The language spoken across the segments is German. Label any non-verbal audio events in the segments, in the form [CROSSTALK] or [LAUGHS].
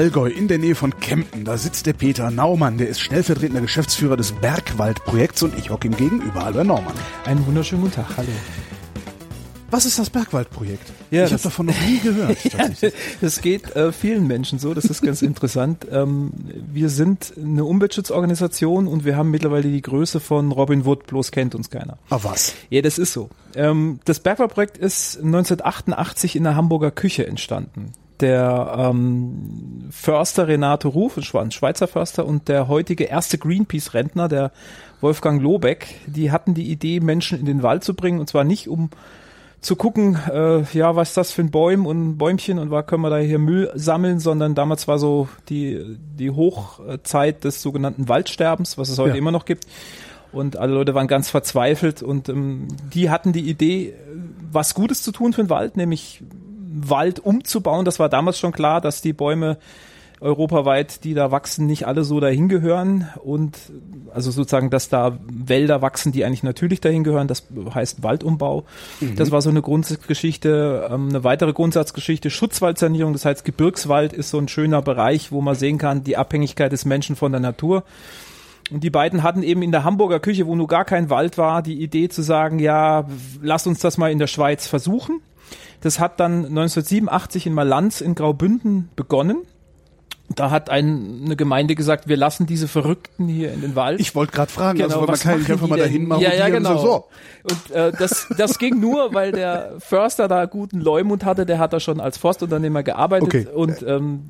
Allgäu in der Nähe von Kempten. Da sitzt der Peter Naumann, der ist stellvertretender Geschäftsführer des Bergwaldprojekts und ich hocke ihm gegenüber. Herr Naumann. Einen wunderschönen guten Tag, hallo. Was ist das Bergwaldprojekt? Ja, ich habe davon noch nie [LAUGHS] gehört. ja, das geht äh, vielen Menschen so, das ist ganz interessant. [LAUGHS] Ähm, wir sind eine Umweltschutzorganisation und wir haben mittlerweile die Größe von Robin Wood, bloß kennt uns keiner. Ah was? Ja, das ist so. Ähm, das Bergwaldprojekt ist 1988 in der Hamburger Küche entstanden. Der ähm, Förster Renato Ruf, ein Schweizer Förster, und der heutige erste Greenpeace-Rentner, der Wolfgang Lobeck, die hatten die Idee, Menschen in den Wald zu bringen, und zwar nicht um zu gucken, äh, ja, was ist das für ein Bäum und ein Bäumchen und was können wir da hier Müll sammeln, sondern damals war so die, die Hochzeit des sogenannten Waldsterbens, was es heute ja. immer noch gibt. Und alle Leute waren ganz verzweifelt und ähm, die hatten die Idee, was Gutes zu tun für den Wald, nämlich Wald umzubauen. Das war damals schon klar, dass die Bäume europaweit, die da wachsen, nicht alle so dahin gehören und also sozusagen, dass da Wälder wachsen, die eigentlich natürlich dahin gehören, das heißt Waldumbau. Mhm. Das war so eine Grundsatzgeschichte. Ähm, eine weitere Grundsatzgeschichte, Schutzwaldsanierung, das heißt Gebirgswald ist so ein schöner Bereich, wo man sehen kann, die Abhängigkeit des Menschen von der Natur. Und die beiden hatten eben in der Hamburger Küche, wo nur gar kein Wald war, die Idee zu sagen, ja, lass uns das mal in der Schweiz versuchen. Das hat dann 1987 in Malanz in Graubünden begonnen da hat ein, eine Gemeinde gesagt, wir lassen diese Verrückten hier in den Wald. Ich wollte gerade fragen, genau, also man kann nicht einfach mal dahin machen. Ja, ja, genau. So, so. Und äh, das, das ging nur, weil der Förster da guten Leumund hatte, der hat da schon als Forstunternehmer gearbeitet okay. und ähm,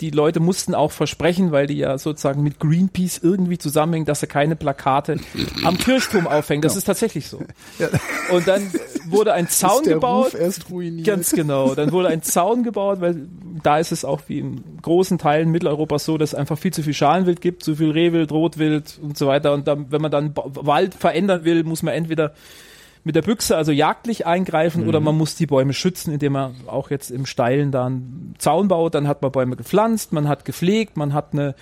die Leute mussten auch versprechen, weil die ja sozusagen mit Greenpeace irgendwie zusammenhängen, dass sie keine Plakate am Kirchturm aufhängen. Das genau. ist tatsächlich so. Ja. Und dann wurde ein [LAUGHS] Zaun ist der gebaut. Ruf erst ruiniert. Ganz genau. Dann wurde ein Zaun gebaut, weil da ist es auch wie in großen Teilen Mitteleuropas so, dass es einfach viel zu viel Schalenwild gibt, zu viel Rehwild, Rotwild und so weiter. Und dann, wenn man dann Wald verändern will, muss man entweder mit der Büchse also jagdlich eingreifen mhm. oder man muss die Bäume schützen, indem man auch jetzt im Steilen da einen Zaun baut. Dann hat man Bäume gepflanzt, man hat gepflegt, man hat eine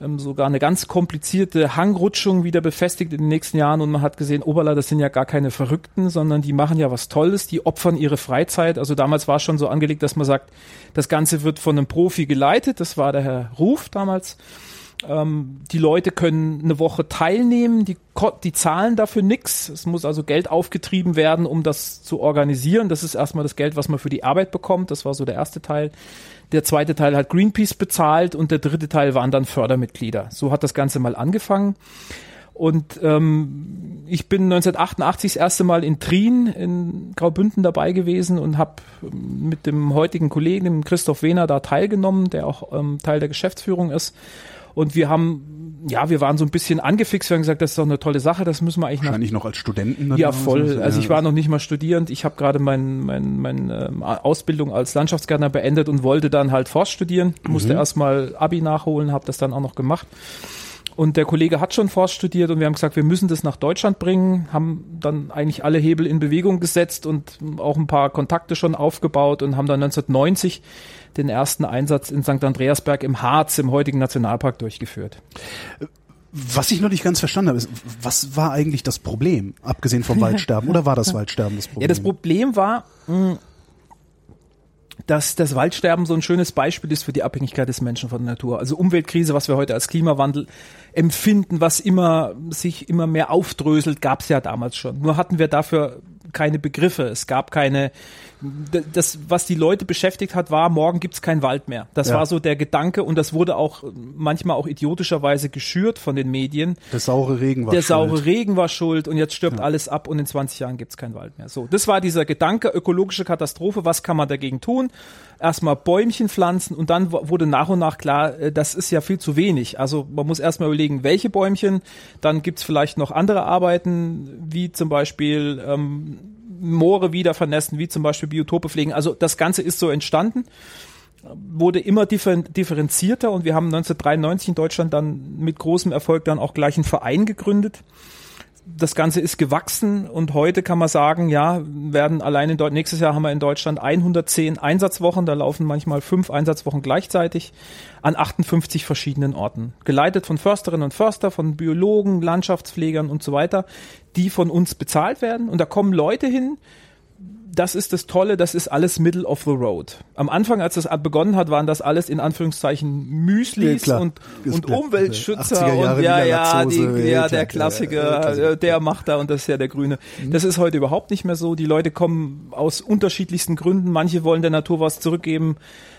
ähm, sogar eine ganz komplizierte Hangrutschung wieder befestigt in den nächsten Jahren und man hat gesehen, Oberla, das sind ja gar keine Verrückten, sondern die machen ja was Tolles, die opfern ihre Freizeit. Also damals war schon so angelegt, dass man sagt, das Ganze wird von einem Profi geleitet, das war der Herr Ruf damals. Ähm, die Leute können eine Woche teilnehmen, die, die zahlen dafür nichts. Es muss also Geld aufgetrieben werden, um das zu organisieren. Das ist erstmal das Geld, was man für die Arbeit bekommt. Das war so der erste Teil. Der zweite Teil hat Greenpeace bezahlt und der dritte Teil waren dann Fördermitglieder. So hat das Ganze mal angefangen. Und ähm, ich bin 1988 das erste Mal in Trien in Graubünden dabei gewesen und habe mit dem heutigen Kollegen, dem Christoph Wehner, da teilgenommen, der auch ähm, Teil der Geschäftsführung ist. Und wir haben, ja, wir waren so ein bisschen angefixt, wir haben gesagt, das ist doch eine tolle Sache, das müssen wir eigentlich Wahrscheinlich noch, noch als Studenten. Ja, voll. So, also ich war noch nicht mal studierend. Ich habe gerade meine mein, mein, ähm, Ausbildung als Landschaftsgärtner beendet und wollte dann halt Forst studieren. Musste mhm. erstmal Abi nachholen, habe das dann auch noch gemacht. Und der Kollege hat schon Forst studiert und wir haben gesagt, wir müssen das nach Deutschland bringen, haben dann eigentlich alle Hebel in Bewegung gesetzt und auch ein paar Kontakte schon aufgebaut und haben dann 1990 den ersten Einsatz in St. Andreasberg im Harz, im heutigen Nationalpark, durchgeführt. Was ich noch nicht ganz verstanden habe, ist, was war eigentlich das Problem, abgesehen vom Waldsterben? Oder war das [LAUGHS] Waldsterben das Problem? Ja, das Problem war, mh, dass das Waldsterben so ein schönes Beispiel ist für die Abhängigkeit des Menschen von der Natur. Also Umweltkrise, was wir heute als Klimawandel empfinden, was immer sich immer mehr aufdröselt, gab es ja damals schon. Nur hatten wir dafür keine Begriffe, es gab keine das, was die Leute beschäftigt hat, war, morgen gibt's keinen Wald mehr. Das ja. war so der Gedanke und das wurde auch manchmal auch idiotischerweise geschürt von den Medien. Der saure Regen war der schuld. Der saure Regen war schuld und jetzt stirbt ja. alles ab und in 20 Jahren gibt's keinen Wald mehr. So, das war dieser Gedanke, ökologische Katastrophe, was kann man dagegen tun? Erstmal Bäumchen pflanzen und dann wurde nach und nach klar, äh, das ist ja viel zu wenig. Also man muss erstmal überlegen, welche Bäumchen, dann gibt's vielleicht noch andere Arbeiten, wie zum Beispiel ähm, Moore wieder vernässen, wie zum Beispiel Biotope pflegen. Also das Ganze ist so entstanden, wurde immer differenzierter und wir haben 1993 in Deutschland dann mit großem Erfolg dann auch gleich einen Verein gegründet das Ganze ist gewachsen und heute kann man sagen, ja, werden allein in Deutschland, nächstes Jahr haben wir in Deutschland 110 Einsatzwochen, da laufen manchmal fünf Einsatzwochen gleichzeitig an 58 verschiedenen Orten. Geleitet von Försterinnen und Förster, von Biologen, Landschaftspflegern und so weiter, die von uns bezahlt werden und da kommen Leute hin, das ist das Tolle, das ist alles Middle of the Road. Am Anfang, als das begonnen hat, waren das alles in Anführungszeichen Müslis Ja, und, und. Umweltschützer 80er Jahre und ja, ja, die, ja, der. Klassiker, äh, der macht da und das ist ja der Grüne. Das ist heute überhaupt nicht mehr so. Die Leute kommen aus unterschiedlichsten Gründen. Manche wollen der Natur was zurückgeben.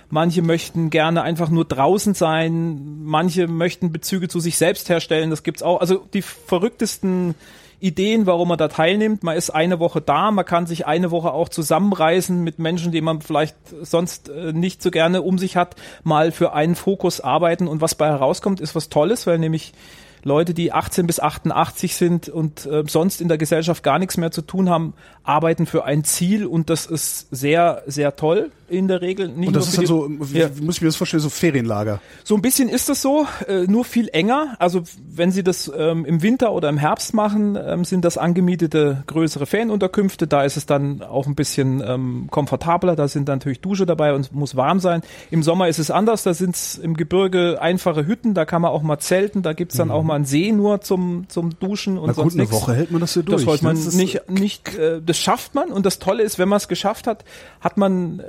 Manche möchten gerne einfach nur draußen sein. Manche möchten Bezüge zu sich selbst herstellen. Das gibt's auch. Also die verrücktesten Ideen, warum man da teilnimmt. Man ist eine Woche da, man kann sich eine Woche auch zusammenreißen mit Menschen, die man vielleicht sonst äh, nicht so gerne um sich hat, mal für einen Fokus arbeiten und was bei herauskommt, ist was Tolles, weil nämlich Leute, die 18 bis 88 sind und äh, sonst in der Gesellschaft gar nichts mehr zu tun haben, arbeiten für ein Ziel und das ist sehr, sehr toll in der Regel. Nicht Und das ist dann so, wie, Ja. muss ich mir das vorstellen, so Ferienlager. so ein bisschen ist es so, äh, nur viel enger. Also wenn Sie das ähm, im Winter oder im Herbst machen, ähm, sind das angemietete größere Ferienunterkünfte. Da ist es dann auch ein bisschen ähm, komfortabler. Da sind dann natürlich Dusche dabei und muss warm sein. Im Sommer ist es anders. Da sind es im Gebirge einfache Hütten. Da kann man auch mal zelten. Da gibt's dann auch mal einen See nur zum, zum Duschen und Mhm. Na gut, sonst eine nichts. Woche hält man das ja durch. Das weiß man ne? Das nicht, nicht äh, das schafft man und das Tolle ist, wenn man es geschafft hat, hat man äh,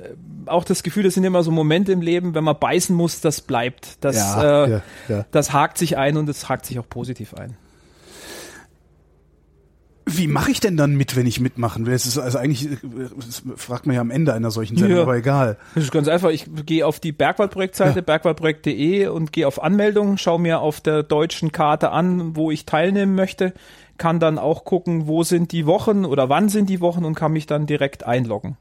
auch das Gefühl, das sind immer so Momente im Leben, wenn man beißen muss, das bleibt. Das, Ja, äh, ja, ja. das hakt sich ein und es hakt sich auch positiv ein. Wie mache ich denn dann mit, wenn ich mitmachen will? Das ist also eigentlich, äh, das fragt man ja am Ende einer solchen Sendung, Ja. aber egal. Das ist ganz einfach. Ich gehe auf die Bergwaldprojektseite, bergwaldprojekt.de und gehe auf Anmeldung, schaue mir auf der deutschen Karte an, wo ich teilnehmen möchte, kann dann auch gucken, wo sind die Wochen oder wann sind die Wochen und kann mich dann direkt einloggen.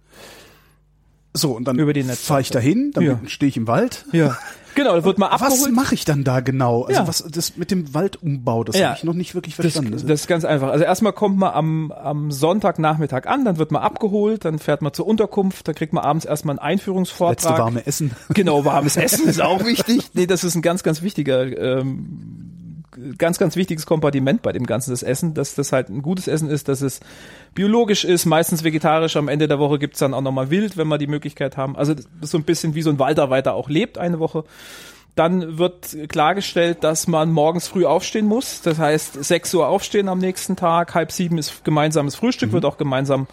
So, und dann fahre ich dahin, dann Ja. stehe ich im Wald. Ja. Genau, da wird mal [LAUGHS] Was abgeholt. mache ich dann da genau? Also Ja. was das mit dem Waldumbau, das Ja. habe ich noch nicht wirklich Das, verstanden. das ist ganz einfach. Also erstmal kommt man am, am Sonntagnachmittag an, dann wird man abgeholt, dann fährt man zur Unterkunft, dann kriegt man abends erstmal einen Einführungsvortrag. letzte warme Essen. Genau, warmes [LAUGHS] Essen ist auch wichtig. Nee, das ist ein ganz, ganz wichtiger, ähm, ganz, ganz wichtiges Kompartiment bei dem Ganzen, das Essen, dass das halt ein gutes Essen ist, dass es biologisch ist, meistens vegetarisch. Am Ende der Woche gibt's dann auch nochmal wild, wenn wir die Möglichkeit haben. Also das ist so ein bisschen wie so ein Waldarbeiter auch lebt eine Woche. Dann wird klargestellt, dass man morgens früh aufstehen muss. Das heißt, 6 Uhr aufstehen am nächsten Tag, halb sieben ist gemeinsames Frühstück, wird auch gemeinsam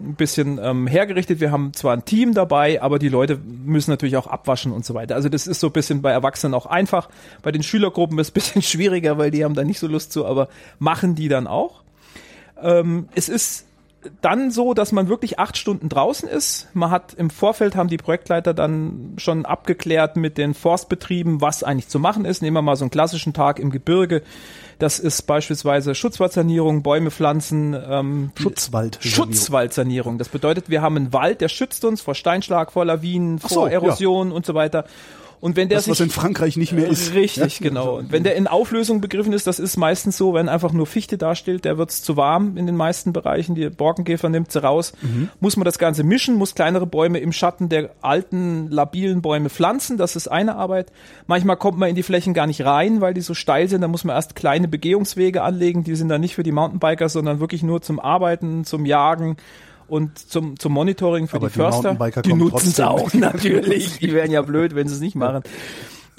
ein bisschen ähm, hergerichtet. Wir haben zwar ein Team dabei, aber die Leute müssen natürlich auch abwaschen und so weiter. Also das ist so ein bisschen bei Erwachsenen auch einfach. Bei den Schülergruppen ist es ein bisschen [LAUGHS] schwieriger, weil die haben da nicht so Lust zu, aber machen die dann auch. Ähm, es ist dann so, dass man wirklich acht Stunden draußen ist. Man hat im Vorfeld haben die Projektleiter dann schon abgeklärt mit den Forstbetrieben, was eigentlich zu machen ist. Nehmen wir mal so einen klassischen Tag im Gebirge. Das ist beispielsweise Schutzwaldsanierung, Bäume pflanzen, ähm, Schutzwald. Schutzwaldsanierung. Das bedeutet, wir haben einen Wald, der schützt uns vor Steinschlag, vor Lawinen, Ach so, vor ja. Erosion und so weiter. Und wenn der Das, was sich in Frankreich nicht mehr ist. Richtig, Ja? genau. Und wenn der in Auflösung begriffen ist, das ist meistens so, wenn einfach nur Fichte dasteht, der wird's zu warm in den meisten Bereichen, die Borkenkäfer nimmt sie raus, Mhm. muss man das Ganze mischen, muss kleinere Bäume im Schatten der alten, labilen Bäume pflanzen, das ist eine Arbeit. Manchmal kommt man in die Flächen gar nicht rein, weil die so steil sind, da muss man erst kleine Begehungswege anlegen, die sind dann nicht für die Mountainbiker, sondern wirklich nur zum Arbeiten, zum Jagen und zum, zum Monitoring für Aber die die Förster. Die nutzen es auch [LAUGHS] natürlich. Die wären ja blöd, wenn sie es nicht machen.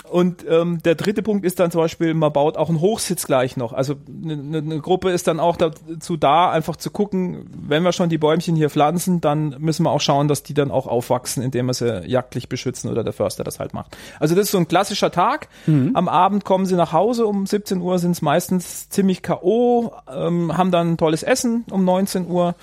Und ähm, der dritte Punkt ist dann zum Beispiel, man baut auch einen Hochsitz gleich noch. Also eine ne, ne Gruppe ist dann auch dazu da, einfach zu gucken, wenn wir schon die Bäumchen hier pflanzen, dann müssen wir auch schauen, dass die dann auch aufwachsen, indem wir sie jagdlich beschützen oder der Förster das halt macht. Also das ist so ein klassischer Tag. Am Abend kommen sie nach Hause, um 17 Uhr sind es meistens ziemlich K.O., ähm, haben dann ein tolles Essen um 19 Uhr.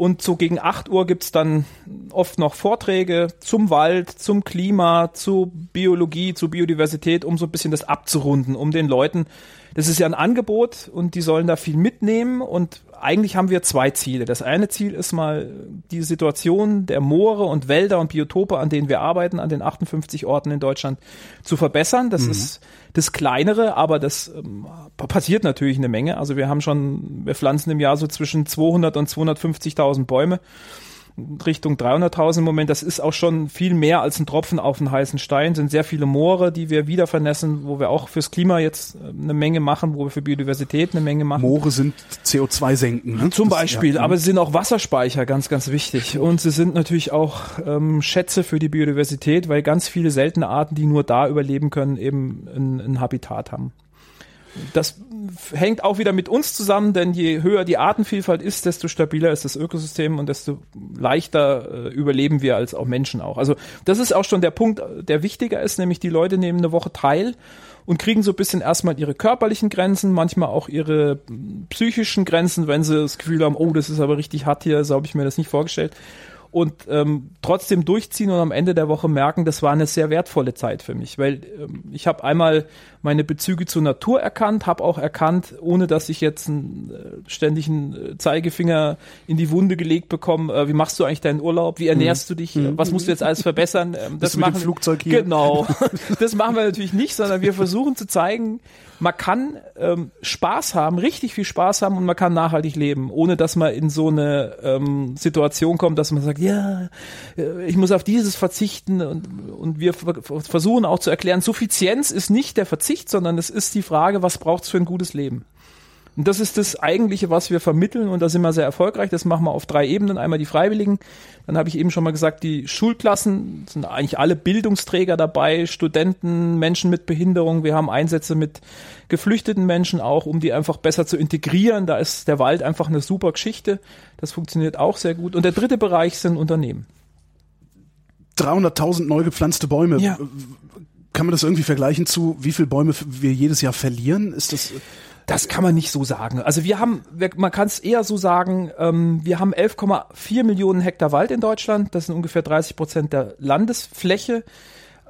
Und so gegen 8 Uhr gibt's dann oft noch Vorträge zum Wald, zum Klima, zu Biologie, zu Biodiversität, um so ein bisschen das abzurunden, um den Leuten, das ist ja ein Angebot und die sollen da viel mitnehmen und eigentlich haben wir zwei Ziele. Das eine Ziel ist mal die Situation der Moore und Wälder und Biotope, an denen wir arbeiten, an den 58 Orten in Deutschland zu verbessern. Das ist das kleinere, aber das ähm, passiert natürlich eine Menge. Also wir haben schon, wir pflanzen im Jahr so zwischen 200 und 250.000 Bäume. Richtung 300.000 im Moment. Das ist auch schon viel mehr als ein Tropfen auf einen heißen Stein. Sind sehr viele Moore, die wir wieder vernässen, wo wir auch fürs Klima jetzt äh, eine Menge machen, wo wir für Biodiversität eine Menge machen. Moore sind CO2 senken. Ne? Zum Beispiel, ja. aber sie sind auch Wasserspeicher, ganz, ganz wichtig. Und sie sind natürlich auch ähm, Schätze für die Biodiversität, weil ganz viele seltene Arten, die nur da überleben können, eben ein, ein Habitat haben. Das hängt auch wieder mit uns zusammen, denn je höher die Artenvielfalt ist, desto stabiler ist das Ökosystem und desto leichter äh, überleben wir als auch Menschen auch. Also das ist auch schon der Punkt, der wichtiger ist, nämlich die Leute nehmen eine Woche teil und kriegen so ein bisschen erstmal ihre körperlichen Grenzen, manchmal auch ihre psychischen Grenzen, wenn sie das Gefühl haben, oh, das ist aber richtig hart hier, so habe ich mir das nicht vorgestellt und ähm, trotzdem durchziehen und am Ende der Woche merken, das war eine sehr wertvolle Zeit für mich, weil ähm, ich habe einmal meine Bezüge zur Natur erkannt, habe auch erkannt, ohne dass ich jetzt einen äh, ständigen äh, Zeigefinger in die Wunde gelegt bekomme, äh, wie machst du eigentlich deinen Urlaub, wie ernährst mhm. du dich, mhm. was musst du jetzt alles verbessern? [LAUGHS] Ähm, das machen Flugzeug hier. Genau, [LAUGHS] das machen wir natürlich nicht, sondern wir versuchen zu zeigen, man kann ähm, Spaß haben, richtig viel Spaß haben und man kann nachhaltig leben, ohne dass man in so eine ähm, Situation kommt, dass man sagt, ja, ich muss auf dieses verzichten und, und wir versuchen auch zu erklären, Suffizienz ist nicht der Verzicht, sondern es ist die Frage, was braucht es für ein gutes Leben. Und das ist das eigentliche, was wir vermitteln und da sind wir sehr erfolgreich. Das machen wir auf drei Ebenen. Einmal die Freiwilligen, dann habe ich eben schon mal gesagt, die Schulklassen sind eigentlich alle Bildungsträger dabei, Studenten, Menschen mit Behinderung. Wir haben Einsätze mit geflüchteten Menschen auch, um die einfach besser zu integrieren. Da ist der Wald einfach eine super Geschichte. Das funktioniert auch sehr gut. Und der dritte Bereich sind Unternehmen. 300.000 neu gepflanzte Bäume. Ja. Kann man das irgendwie vergleichen zu, wie viele Bäume wir jedes Jahr verlieren? Ist das das kann man nicht so sagen. Also wir haben, man kann es eher so sagen, ähm, wir haben 11,4 Millionen Hektar Wald in Deutschland. Das sind ungefähr 30 Prozent der Landesfläche.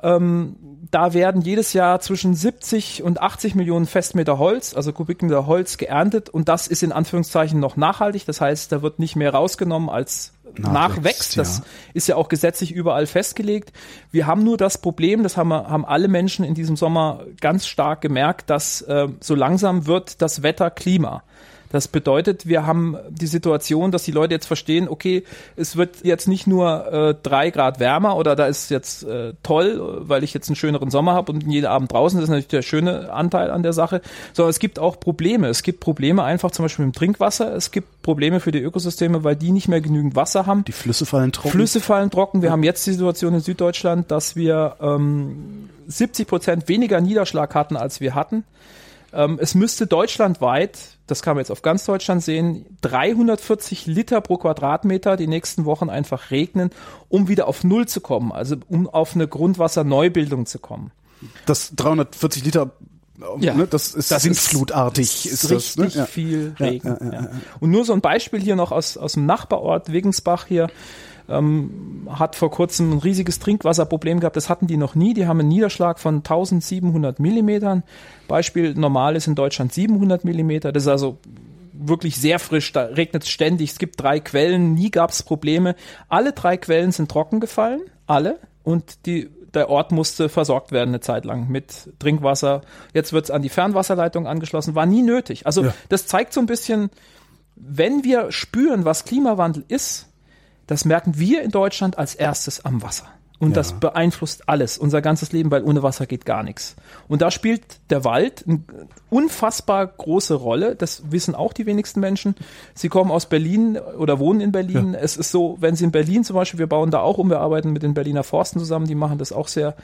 Ähm, da werden jedes Jahr zwischen 70 und 80 Millionen Festmeter Holz, also Kubikmeter Holz geerntet und das ist in Anführungszeichen noch nachhaltig. Das heißt, da wird nicht mehr rausgenommen als nachwächst. Das ja. ist ja auch gesetzlich überall festgelegt. Wir haben nur das Problem, das haben, haben alle Menschen in diesem Sommer ganz stark gemerkt, dass äh, so langsam wird das Wetter Klima. Das bedeutet, wir haben die Situation, dass die Leute jetzt verstehen, okay, es wird jetzt nicht nur äh, drei Grad wärmer oder da ist jetzt äh, toll, weil ich jetzt einen schöneren Sommer habe und jeden Abend draußen, das ist natürlich der schöne Anteil an der Sache, sondern es gibt auch Probleme. Es gibt Probleme einfach zum Beispiel mit dem Trinkwasser. Es gibt Probleme für die Ökosysteme, weil die nicht mehr genügend Wasser haben. Die Flüsse fallen trocken. Flüsse fallen trocken. Wir ja. haben jetzt die Situation in Süddeutschland, dass wir ähm, 70 Prozent weniger Niederschlag hatten, als wir hatten. Ähm, es müsste deutschlandweit, das kann man jetzt auf ganz Deutschland sehen, 340 Liter pro Quadratmeter die nächsten Wochen einfach regnen, um wieder auf Null zu kommen, also um auf eine Grundwasserneubildung zu kommen. Das 340 Liter ja, ne, das ist das sintflutartig. Ist, ist richtig das, ne? viel Regen. Ja, ja, Und nur so ein Beispiel hier noch aus, aus dem Nachbarort Wegensbach hier ähm, hat vor kurzem ein riesiges Trinkwasserproblem gehabt. Das hatten die noch nie. Die haben einen Niederschlag von 1700 Millimetern. Beispiel normal ist in Deutschland 700 Millimeter. Das ist also wirklich sehr frisch, da regnet es ständig. Es gibt drei Quellen, nie gab es Probleme. Alle drei Quellen sind trocken gefallen, alle. Und die, der Ort musste versorgt werden eine Zeit lang mit Trinkwasser. Jetzt wird es an die Fernwasserleitung angeschlossen, war nie nötig. Also ja. das zeigt so ein bisschen, wenn wir spüren, was Klimawandel ist, das merken wir in Deutschland als erstes am Wasser. Und ja. das beeinflusst alles, unser ganzes Leben, weil ohne Wasser geht gar nichts. Und da spielt der Wald eine unfassbar große Rolle. Das wissen auch die wenigsten Menschen. Sie kommen aus Berlin oder wohnen in Berlin. Ja. Es ist so, wenn Sie in Berlin zum Beispiel, wir bauen da auch um, wir arbeiten mit den Berliner Forsten zusammen, die machen das auch sehr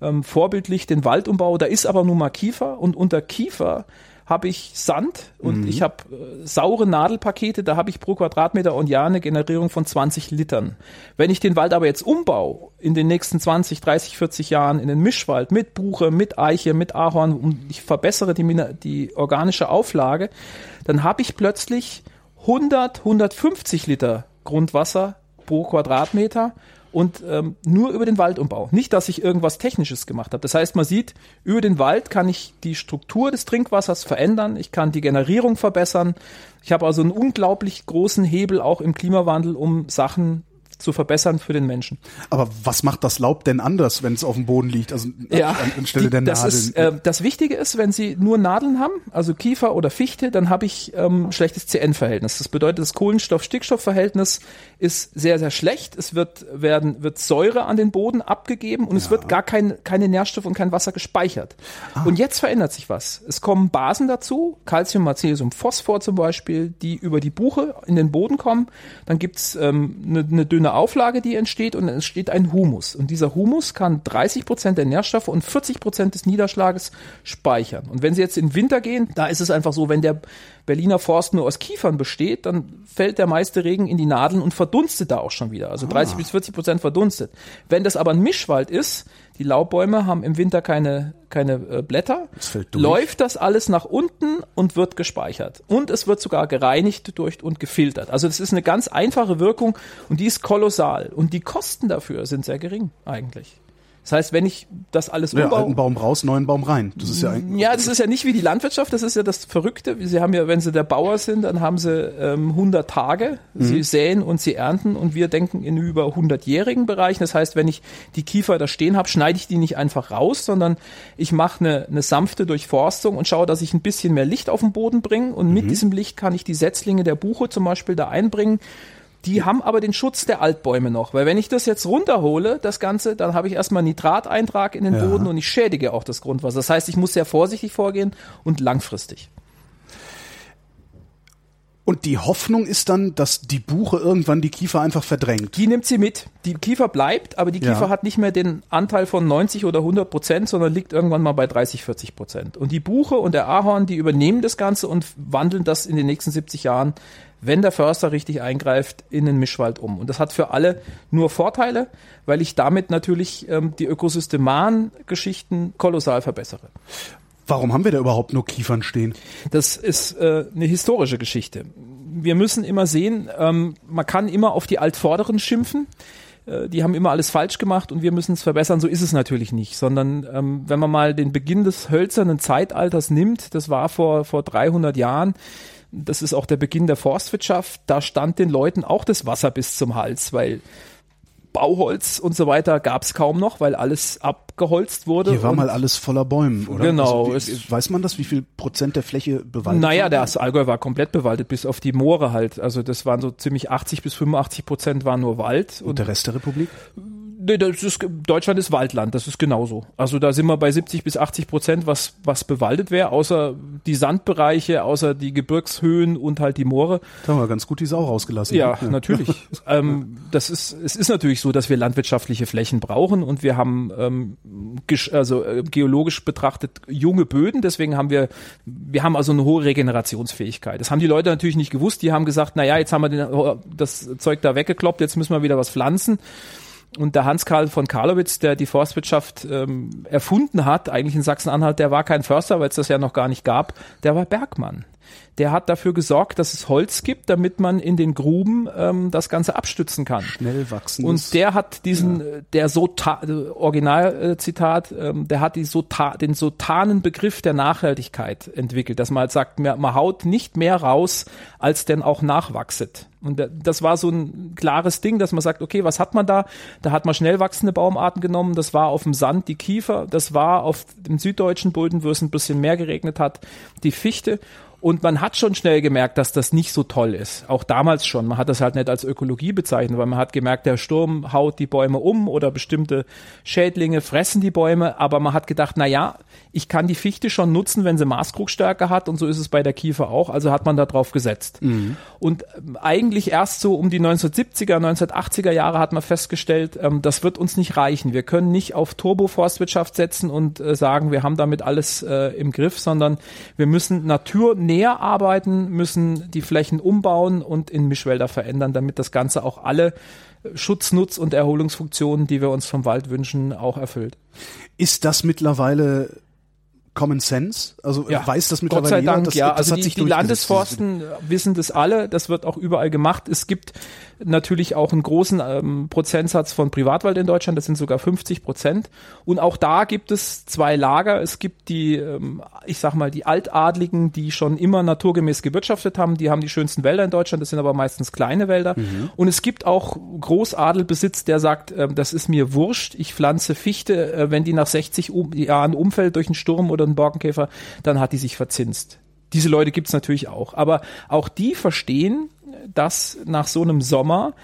ähm, vorbildlich, den Waldumbau. Da ist aber nun mal Kiefer und unter Kiefer habe ich Sand und mhm. ich habe äh, saure Nadelpakete, da habe ich pro Quadratmeter und Jahr eine Generierung von 20 Litern. Wenn ich den Wald aber jetzt umbau, in den nächsten 20, 30, 40 Jahren in den Mischwald mit Buche, mit Eiche, mit Ahorn und ich verbessere die, die organische Auflage, dann habe ich plötzlich 100, 150 Liter Grundwasser pro Quadratmeter und ähm, nur über den Waldumbau. Nicht, dass ich irgendwas Technisches gemacht habe. Das heißt, man sieht, über den Wald kann ich die Struktur des Trinkwassers verändern, ich kann die Generierung verbessern. Ich habe also einen unglaublich großen Hebel auch im Klimawandel, um Sachen zu verbessern für den Menschen. Aber was macht das Laub denn anders, wenn es auf dem Boden liegt? Also ja, anstelle die, der das Nadeln? Ist, äh, das Wichtige ist, wenn Sie nur Nadeln haben, also Kiefer oder Fichte, dann habe ich ähm, schlechtes CN-Verhältnis. Das bedeutet, das Kohlenstoff-Stickstoff-Verhältnis ist sehr, sehr schlecht. Es wird, werden, wird Säure an den Boden abgegeben und ja. es wird gar kein, keine Nährstoffe und kein Wasser gespeichert. Ah. Und jetzt verändert sich was. Es kommen Basen dazu, Calcium, Magnesium, Phosphor zum Beispiel, die über die Buche in den Boden kommen. Dann gibt's ähm, eine, eine dünne Auflage, die entsteht und es entsteht ein Humus. Und dieser Humus kann 30 Prozent der Nährstoffe und 40 Prozent des Niederschlages speichern. Und wenn Sie jetzt in den Winter gehen, da ist es einfach so, wenn der Berliner Forst nur aus Kiefern besteht, dann fällt der meiste Regen in die Nadeln und verdunstet da auch schon wieder. Also 30 ah. bis 40 Prozent verdunstet. Wenn das aber ein Mischwald ist, die Laubbäume haben im Winter keine, keine äh, Blätter, läuft das alles nach unten und wird gespeichert. Und es wird sogar gereinigt durch und gefiltert. Also das ist eine ganz einfache Wirkung und die ist kolossal. Und die Kosten dafür sind sehr gering eigentlich. Das heißt, wenn ich das alles ja, umbaue, alten Baum raus, neuen Baum rein. Das ist ja eigentlich ja, das ist ja nicht wie die Landwirtschaft. Das ist ja das Verrückte. Sie haben ja, wenn Sie der Bauer sind, dann haben Sie ähm, 100 Tage. Mhm. Sie säen und Sie ernten und wir denken in über 100-jährigen Bereichen. Das heißt, wenn ich die Kiefer da stehen habe, schneide ich die nicht einfach raus, sondern ich mache eine, eine sanfte Durchforstung und schaue, dass ich ein bisschen mehr Licht auf den Boden bringe und mhm. mit diesem Licht kann ich die Setzlinge der Buche zum Beispiel da einbringen die haben aber den Schutz der Altbäume noch, weil wenn ich das jetzt runterhole, das Ganze, dann habe ich erstmal Nitrateintrag in den ja. Boden und ich schädige auch das Grundwasser. Das heißt, ich muss sehr vorsichtig vorgehen und langfristig. Und die Hoffnung ist dann, dass die Buche irgendwann die Kiefer einfach verdrängt. Die nimmt sie mit. Die Kiefer bleibt, aber die Kiefer ja. hat nicht mehr den Anteil von 90 oder 100 Prozent, sondern liegt irgendwann mal bei 30, 40 Prozent. Und die Buche und der Ahorn, die übernehmen das Ganze und wandeln das in den nächsten 70 Jahren wenn der Förster richtig eingreift, in den Mischwald um. Und das hat für alle nur Vorteile, weil ich damit natürlich ähm, die Ökosystemanen-Geschichten kolossal verbessere. Warum haben wir da überhaupt nur Kiefern stehen? Das ist äh, eine historische Geschichte. Wir müssen immer sehen, ähm, man kann immer auf die Altvorderen schimpfen äh, die haben immer alles falsch gemacht und wir müssen es verbessern. So ist es natürlich nicht, sondern ähm, wenn man mal den Beginn des hölzernen Zeitalters nimmt, das war vor, vor 300 Jahren, das ist auch der Beginn der Forstwirtschaft. Da stand den Leuten auch das Wasser bis zum Hals, weil Bauholz und so weiter gab es kaum noch, weil alles abgeholzt wurde. Hier war mal alles voller Bäumen, oder? Genau. Also, wie, weiß man das, wie viel Prozent der Fläche bewaldet Naja, der Allgäu war komplett bewaldet, bis auf die Moore halt. Also das waren so ziemlich 80 bis 85 Prozent war nur Wald. Und, und der Rest der Republik? Nee, das ist, Deutschland ist Waldland, das ist genauso. Also da sind wir bei 70 bis 80 Prozent, was, was bewaldet wäre, außer die Sandbereiche, außer die Gebirgshöhen und halt die Moore. Da haben wir ganz gut die Sau rausgelassen. Ja, ja. natürlich. [LAUGHS] ähm, das ist, es ist natürlich so, dass wir landwirtschaftliche Flächen brauchen und wir haben ähm, also äh, geologisch betrachtet junge Böden, deswegen haben wir, wir haben also eine hohe Regenerationsfähigkeit. Das haben die Leute natürlich nicht gewusst, die haben gesagt, na ja, jetzt haben wir den, das Zeug da weggekloppt, jetzt müssen wir wieder was pflanzen. Und der Hans-Karl von Karlowitz, der die Forstwirtschaft ähm, erfunden hat, eigentlich in Sachsen-Anhalt, der war kein Förster, weil es das ja noch gar nicht gab, der war Bergmann der hat dafür gesorgt, dass es Holz gibt, damit man in den Gruben ähm, das Ganze abstützen kann. Schnell wachsen. Und der hat diesen, ja. Äh, der so äh, Originalzitat, äh, ähm, der hat die Sota den sotanen Begriff der Nachhaltigkeit entwickelt, dass man halt sagt, man, haut nicht mehr raus, als denn auch nachwachset. Und das war so ein klares Ding, dass man sagt, okay, was hat man da? Da hat man schnell wachsende Baumarten genommen. Das war auf dem Sand die Kiefer. Das war auf dem süddeutschen Bulden, wo es ein bisschen mehr geregnet hat, die Fichte. Und man hat schon schnell gemerkt, dass das nicht so toll ist. Auch damals schon. Man hat das halt nicht als Ökologie bezeichnet, weil man hat gemerkt, der Sturm haut die Bäume um oder bestimmte Schädlinge fressen die Bäume. Aber man hat gedacht, na ja, ich kann die Fichte schon nutzen, wenn sie Maßkrugstärke hat. Und so ist es bei der Kiefer auch. Also hat man da drauf gesetzt. Mhm. Und ähm, eigentlich erst so um die 1970er, 1980er Jahre hat man festgestellt, ähm, das wird uns nicht reichen. Wir können nicht auf Turboforstwirtschaft setzen und äh, sagen, wir haben damit alles äh, im Griff, sondern wir müssen Natur näher arbeiten, müssen die Flächen umbauen und in Mischwälder verändern, damit das Ganze auch alle Schutz, Nutz und Erholungsfunktionen, die wir uns vom Wald wünschen, auch erfüllt. Ist das mittlerweile Common Sense? Also ja, weiß das mittlerweile Gott sei Dank, das, ja. Das also die, die Landesforsten wissen das alle. Das wird auch überall gemacht. Es gibt natürlich auch einen großen ähm, Prozentsatz von Privatwald in Deutschland. Das sind sogar 50 Prozent. Und auch da gibt es zwei Lager. Es gibt die, ähm, ich sag mal, die Altadligen, die schon immer naturgemäß gewirtschaftet haben. Die haben die schönsten Wälder in Deutschland. Das sind aber meistens kleine Wälder. Mhm. Und es gibt auch Großadelbesitz, der sagt, äh, das ist mir wurscht. Ich pflanze Fichte, äh, wenn die nach 60 um Jahren umfällt durch einen Sturm oder einen Borkenkäfer, dann hat die sich verzinst. Diese Leute gibt's natürlich auch. Aber auch die verstehen, dass nach so einem Sommer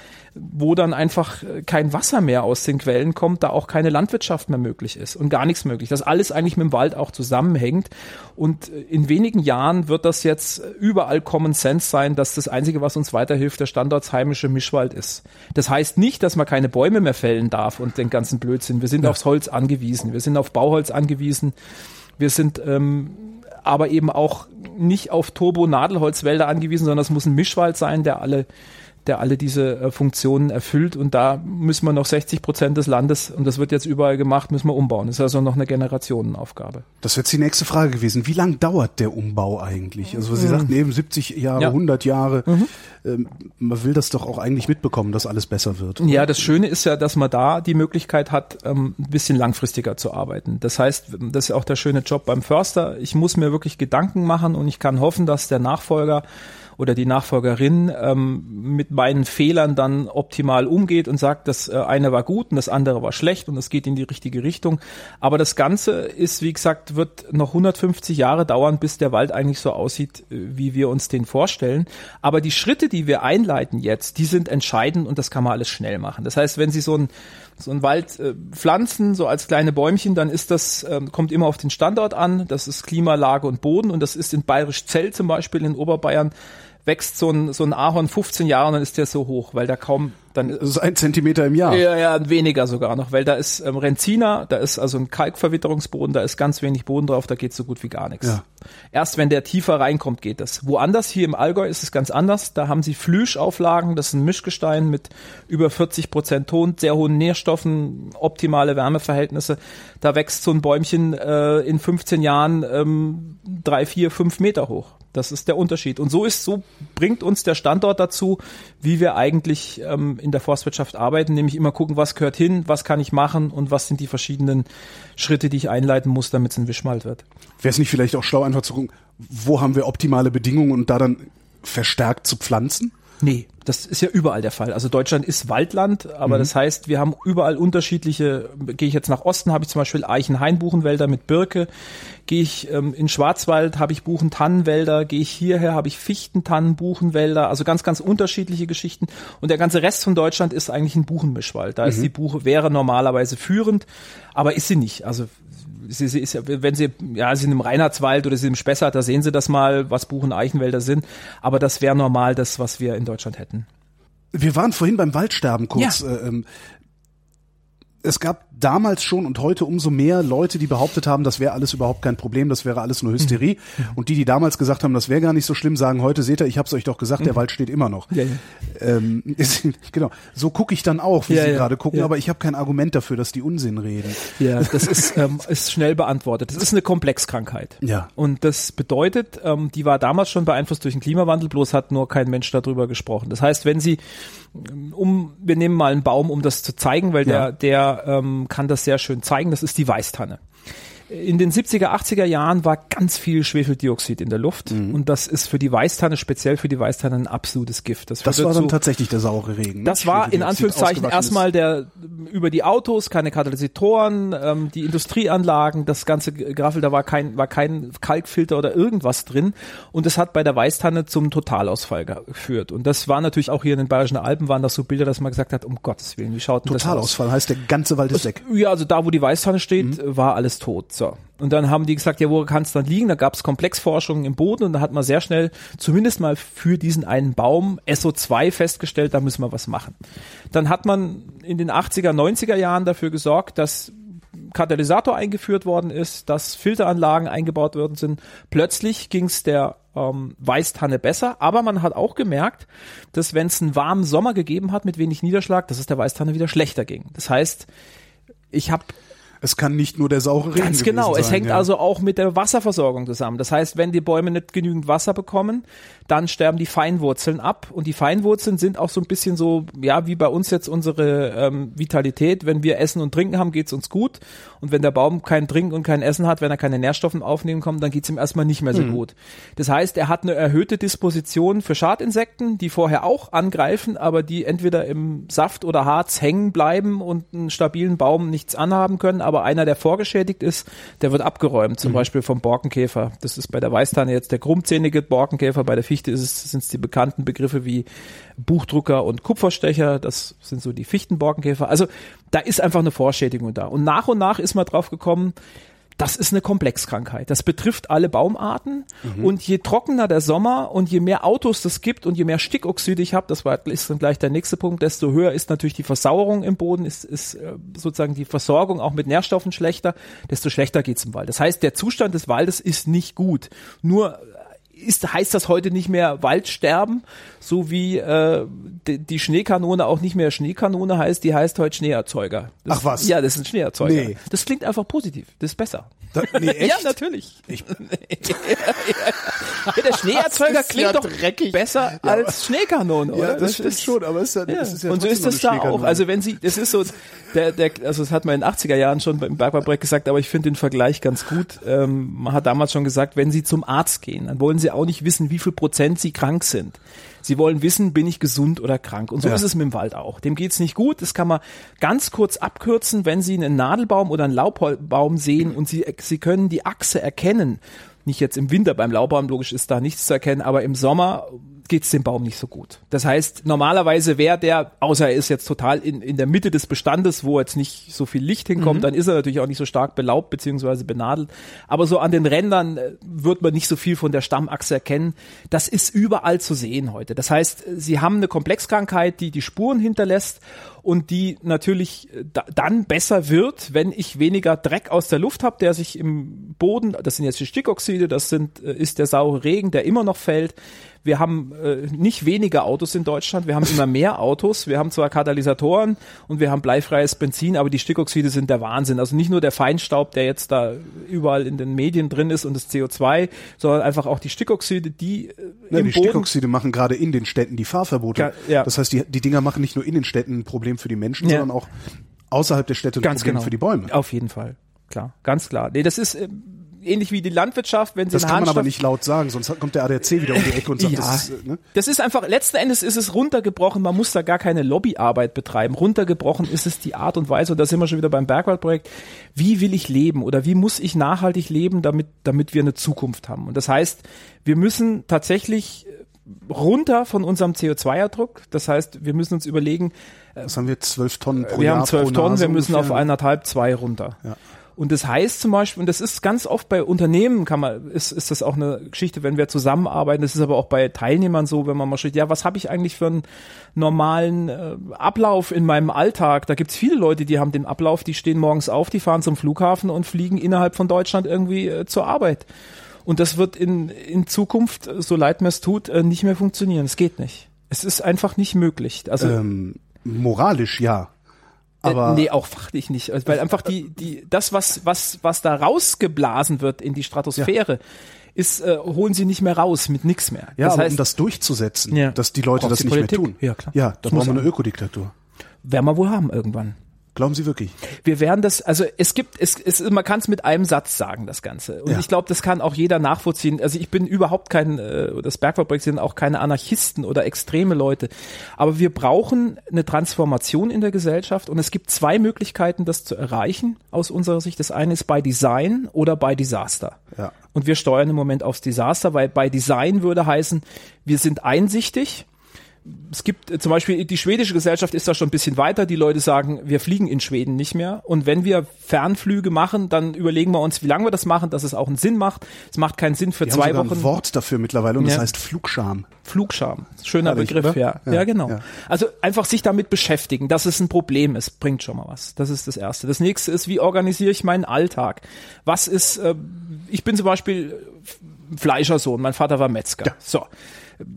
wo dann einfach kein Wasser mehr aus den Quellen kommt, da auch keine Landwirtschaft mehr möglich ist und gar nichts möglich. Das alles eigentlich mit dem Wald auch zusammenhängt. Und in wenigen Jahren wird das jetzt überall Common Sense sein, dass das Einzige, was uns weiterhilft, der standortsheimische Mischwald ist. Das heißt nicht, dass man keine Bäume mehr fällen darf und den ganzen Blödsinn. Wir sind ja. aufs Holz angewiesen. Wir sind auf Bauholz angewiesen. Wir sind ähm, aber eben auch nicht auf Turbo-Nadelholzwälder angewiesen, sondern es muss ein Mischwald sein, der alle der alle diese äh, Funktionen erfüllt. Und da müssen wir noch 60 Prozent des Landes, und das wird jetzt überall gemacht, müssen wir umbauen. Das ist also noch eine Generationenaufgabe. Das wäre jetzt die nächste Frage gewesen. Wie lang dauert der Umbau eigentlich? Also Sie mhm. sagten eben 70 Jahre, ja. 100 Jahre. Mhm. Ähm, man will das doch auch eigentlich mitbekommen, dass alles besser wird. Ja, das Schöne ist ja, dass man da die Möglichkeit hat, ähm, ein bisschen langfristiger zu arbeiten. Das heißt, das ist ja auch der schöne Job beim Förster. Ich muss mir wirklich Gedanken machen und ich kann hoffen, dass der Nachfolger oder die Nachfolgerin ähm, mit meinen Fehlern dann optimal umgeht und sagt, das äh, eine war gut und das andere war schlecht und es geht in die richtige Richtung. Aber das Ganze ist, wie gesagt, wird noch 150 Jahre dauern, bis der Wald eigentlich so aussieht, äh, wie wir uns den vorstellen. Aber die Schritte, die wir einleiten jetzt, die sind entscheidend und das kann man alles schnell machen. Das heißt, wenn Sie so ein so ein Wald äh, pflanzen, so als kleine Bäumchen, dann ist das, ähm, kommt immer auf den Standort an. Das ist Klima, Lage und Boden und das ist in Bayerisch Zell zum Beispiel in Oberbayern wächst so ein, so ein Ahorn 15 Jahre und dann ist der so hoch, weil da kaum dann das ist ein Zentimeter im Jahr. Ja, ja, weniger sogar noch, weil da ist ähm, Renzina, da ist also ein Kalkverwitterungsboden, da ist ganz wenig Boden drauf, da geht so gut wie gar nichts. Ja. Erst wenn der tiefer reinkommt, geht das. Woanders, hier im Allgäu, ist es ganz anders. Da haben sie Flüschauflagen, das ist ein Mischgestein mit über 40 Prozent Ton, sehr hohen Nährstoffen, optimale Wärmeverhältnisse. Da wächst so ein Bäumchen äh, in 15 Jahren ähm, drei, vier, fünf Meter hoch. Das ist der Unterschied. Und so ist, so bringt uns der Standort dazu, wie wir eigentlich ähm, in der Forstwirtschaft arbeiten, nämlich immer gucken, was gehört hin, was kann ich machen und was sind die verschiedenen Schritte, die ich einleiten muss, damit es ein Wischmalt wird. Wäre es nicht vielleicht auch schlau, einfach zu gucken, wo haben wir optimale Bedingungen und da dann verstärkt zu pflanzen? Nee, das ist ja überall der Fall. Also Deutschland ist Waldland, aber mhm. das heißt, wir haben überall unterschiedliche, gehe ich jetzt nach Osten, habe ich zum Beispiel Eichen-Hainbuchenwälder mit Birke, gehe ich ähm, in Schwarzwald, habe ich Buchen-Tannenwälder, gehe ich hierher, habe ich Fichten-Tannen-Buchenwälder, also ganz, ganz unterschiedliche Geschichten. Und der ganze Rest von Deutschland ist eigentlich ein Buchenmischwald. Da mhm. ist die Buche, wäre normalerweise führend, aber ist sie nicht. Also sie, sie ist, wenn sie, ja, sie sind im Reinhardswald oder sie sind im Spessart, da sehen sie das mal, was Buchen Eichenwälder sind. Aber das wäre normal das, was wir in Deutschland hätten. Wir waren vorhin beim Waldsterben kurz. Ja. Äh, ähm, es gab damals schon und heute umso mehr Leute, die behauptet haben, das wäre alles überhaupt kein Problem, das wäre alles nur Hysterie. Mhm. Und die, die damals gesagt haben, das wäre gar nicht so schlimm, sagen heute, seht ihr, ich habe es euch doch gesagt, der mhm. Wald steht immer noch. Ja, ja. Ähm, [LAUGHS] ist, genau, so gucke ich dann auch, wie ja, Sie gerade gucken, aber ich habe kein Argument dafür, dass die Unsinn reden. Ja, das ist, [LAUGHS] ähm, ist schnell beantwortet. Das ist eine Komplexkrankheit. Ja. Und das bedeutet, ähm, die war damals schon beeinflusst durch den Klimawandel, bloß hat nur kein Mensch darüber gesprochen. Das heißt, wenn Sie um, wir nehmen mal einen Baum, um das zu zeigen, weil der, der ähm, kann das sehr schön zeigen. Das ist die Weißtanne in den 70er, 80er Jahren war ganz viel Schwefeldioxid in der Luft mhm. und das ist für die Weißtanne, speziell für die Weißtanne, ein absolutes Gift. Das, das war dann so, tatsächlich der saure Regen. Das war in Anführungszeichen erstmal der über die Autos, keine Katalysatoren, ähm, die Industrieanlagen, das ganze Graffel, da war kein, war kein Kalkfilter oder irgendwas drin und es hat bei der Weißtanne zum Totalausfall geführt. Und das war natürlich auch hier in den Bayerischen Alpen waren das so Bilder, dass man gesagt hat, um Gottes Willen, wie schaut denn Totalausfall das aus? heißt, der ganze Wald ist weg. Ja, also da, wo die Weißtanne steht, mhm. war alles tot. So. Und dann haben die gesagt, ja, wo kann es dann liegen? Da gab es Komplexforschungen im Boden und da hat man sehr schnell zumindest mal für diesen einen Baum SO2 festgestellt, da müssen wir was machen. Dann hat man in den 80er, 90er Jahren dafür gesorgt, dass Katalysator eingeführt worden ist, dass Filteranlagen eingebaut worden sind. Plötzlich ging es der ähm, Weißtanne besser, aber man hat auch gemerkt, dass wenn es einen warmen Sommer gegeben hat mit wenig Niederschlag, dass es der Weißtanne wieder schlechter ging. Das heißt, ich habe es kann nicht nur der saure Regen Ganz genau. Sein, es hängt ja. also auch mit der Wasserversorgung zusammen. Das heißt, wenn die Bäume nicht genügend Wasser bekommen, dann sterben die Feinwurzeln ab. Und die Feinwurzeln sind auch so ein bisschen so, ja, wie bei uns jetzt unsere ähm, Vitalität. Wenn wir Essen und Trinken haben, geht's uns gut. Und wenn der Baum kein Trinken und kein Essen hat, wenn er keine Nährstoffe aufnehmen kann, dann geht's ihm erstmal nicht mehr so hm. gut. Das heißt, er hat eine erhöhte Disposition für Schadinsekten, die vorher auch angreifen, aber die entweder im Saft oder Harz hängen bleiben und einen stabilen Baum nichts anhaben können aber einer, der vorgeschädigt ist, der wird abgeräumt, zum mhm. Beispiel vom Borkenkäfer. Das ist bei der Weißtanne jetzt der krummzähnige Borkenkäfer, bei der Fichte sind es die bekannten Begriffe wie Buchdrucker und Kupferstecher, das sind so die Fichtenborkenkäfer. Also da ist einfach eine Vorschädigung da. Und nach und nach ist man drauf gekommen, das ist eine Komplexkrankheit. Das betrifft alle Baumarten. Mhm. Und je trockener der Sommer und je mehr Autos das gibt und je mehr Stickoxide ich habe, das war, ist dann gleich der nächste Punkt, desto höher ist natürlich die Versauerung im Boden, ist, ist äh, sozusagen die Versorgung auch mit Nährstoffen schlechter, desto schlechter geht's im Wald. Das heißt, der Zustand des Waldes ist nicht gut. Nur ist, heißt das heute nicht mehr Waldsterben, so wie äh, die, die Schneekanone auch nicht mehr Schneekanone heißt, die heißt heute Schneeerzeuger. Das, Ach was? Ja, das ist ein Schneeerzeuger. Nee. Das klingt einfach positiv, das ist besser. Da, nee, [LAUGHS] echt? ja, natürlich. Ich, [LAUGHS] ja, der Schneeerzeuger klingt ja doch dreckig. besser ja, als Schneekanone, oder? Ja, das, das stimmt ist, schon, aber es ist ja, ja. ist ja Und so ist das da auch. Also wenn Sie, das ist so, der, der, also das hat man in den 80er Jahren schon beim Bergbaubrecht gesagt, aber ich finde den Vergleich ganz gut. Ähm, man hat damals schon gesagt, wenn Sie zum Arzt gehen, dann wollen Sie auch nicht wissen, wie viel Prozent Sie krank sind. Sie wollen wissen, bin ich gesund oder krank. Und so ja. ist es mit dem Wald auch. Dem geht's nicht gut. Das kann man ganz kurz abkürzen, wenn Sie einen Nadelbaum oder einen Laubbaum sehen und Sie, Sie können die Achse erkennen. Nicht jetzt im Winter beim Laubbaum, logisch ist da nichts zu erkennen, aber im Sommer geht's dem Baum nicht so gut. Das heißt, normalerweise wäre der, außer er ist jetzt total in, in der Mitte des Bestandes, wo jetzt nicht so viel Licht hinkommt, mhm. dann ist er natürlich auch nicht so stark belaubt beziehungsweise benadelt. Aber so an den Rändern äh, wird man nicht so viel von der Stammachse erkennen. Das ist überall zu sehen heute. Das heißt, sie haben eine Komplexkrankheit, die die Spuren hinterlässt und die natürlich äh, dann besser wird, wenn ich weniger Dreck aus der Luft habe, der sich im Boden, das sind jetzt die Stickoxide, das sind, äh, ist der saure Regen, der immer noch fällt. Wir haben äh, nicht weniger Autos in Deutschland, wir haben immer mehr Autos. Wir haben zwar Katalysatoren und wir haben bleifreies Benzin, aber die Stickoxide sind der Wahnsinn. Also nicht nur der Feinstaub, der jetzt da überall in den Medien drin ist und das CO2, sondern einfach auch die Stickoxide, die äh, ja, die Boden Stickoxide machen gerade in den Städten die Fahrverbote. Ja, ja. Das heißt, die, die Dinger machen nicht nur in den Städten ein Problem für die Menschen, ja. sondern auch außerhalb der Städte ein Ganz Problem genau. für die Bäume. Auf jeden Fall. Klar, ganz klar. Nee, das ist äh, ähnlich wie die Landwirtschaft, wenn sie Das kann man aber nicht laut sagen, sonst kommt der ADAC wieder um die Ecke und sagt, ja. das ist, ne? Das ist einfach, letzten Endes ist es runtergebrochen, man muss da gar keine Lobbyarbeit betreiben. Runtergebrochen ist es die Art und Weise, und da sind wir schon wieder beim Bergwaldprojekt, wie will ich leben oder wie muss ich nachhaltig leben, damit, damit wir eine Zukunft haben. Und das heißt, wir müssen tatsächlich runter von unserem CO2-Erdruck. Das heißt, wir müssen uns überlegen. Was haben wir? Zwölf Tonnen pro wir Jahr. Wir haben zwölf Tonnen, wir müssen ungefähr. auf eineinhalb, zwei runter. Ja. Und das heißt zum Beispiel, und das ist ganz oft bei Unternehmen, kann man, ist, ist das auch eine Geschichte, wenn wir zusammenarbeiten, das ist aber auch bei Teilnehmern so, wenn man mal steht, ja, was habe ich eigentlich für einen normalen äh, Ablauf in meinem Alltag? Da gibt's viele Leute, die haben den Ablauf, die stehen morgens auf, die fahren zum Flughafen und fliegen innerhalb von Deutschland irgendwie äh, zur Arbeit. Und das wird in, in Zukunft, so leid mir es tut, äh, nicht mehr funktionieren. Es geht nicht. Es ist einfach nicht möglich. Also ähm, moralisch ja. Aber äh, nee, auch fachlich nicht, Also, weil einfach die die das was was was da rausgeblasen wird in die Stratosphäre ja. ist äh, holen sie nicht mehr raus mit nix mehr. Ja, das aber heißt, um das durchzusetzen, ja. dass die Leute das die nicht Politik? mehr tun. Ja, klar. Ja, da brauchen wir eine Ökodiktatur. Werden wir wohl haben irgendwann. Glauben Sie wirklich? Wir werden das, also es gibt, es, es man kann es mit einem Satz sagen, das Ganze. Und Ja. ich glaube, das kann auch jeder nachvollziehen. Also ich bin überhaupt kein, äh, das Bergfabrik sind auch keine Anarchisten oder extreme Leute. Aber wir brauchen eine Transformation in der Gesellschaft und es gibt zwei Möglichkeiten, das zu erreichen, aus unserer Sicht. Das eine ist bei Design oder bei Disaster. Ja. Und wir steuern im Moment aufs Desaster, weil bei Design würde heißen, wir sind einsichtig. Es gibt äh, zum Beispiel, die schwedische Gesellschaft ist da schon ein bisschen weiter. Die Leute sagen, wir fliegen in Schweden nicht mehr. Und wenn wir Fernflüge machen, dann überlegen wir uns, wie lange wir das machen, dass es auch einen Sinn macht. Es macht keinen Sinn für Die zwei haben sogar Wochen. ein Wort dafür mittlerweile und das Ja. heißt Flugscham. Flugscham. Schöner Herrlich, Begriff, ja. Ja, ja. genau. ja. Also einfach sich damit beschäftigen, dass es ein Problem ist, bringt schon mal was. Das ist das Erste. Das nächste ist, wie organisiere ich meinen Alltag? Was ist, äh, ich bin zum Beispiel Fleischersohn, mein Vater war Metzger. So.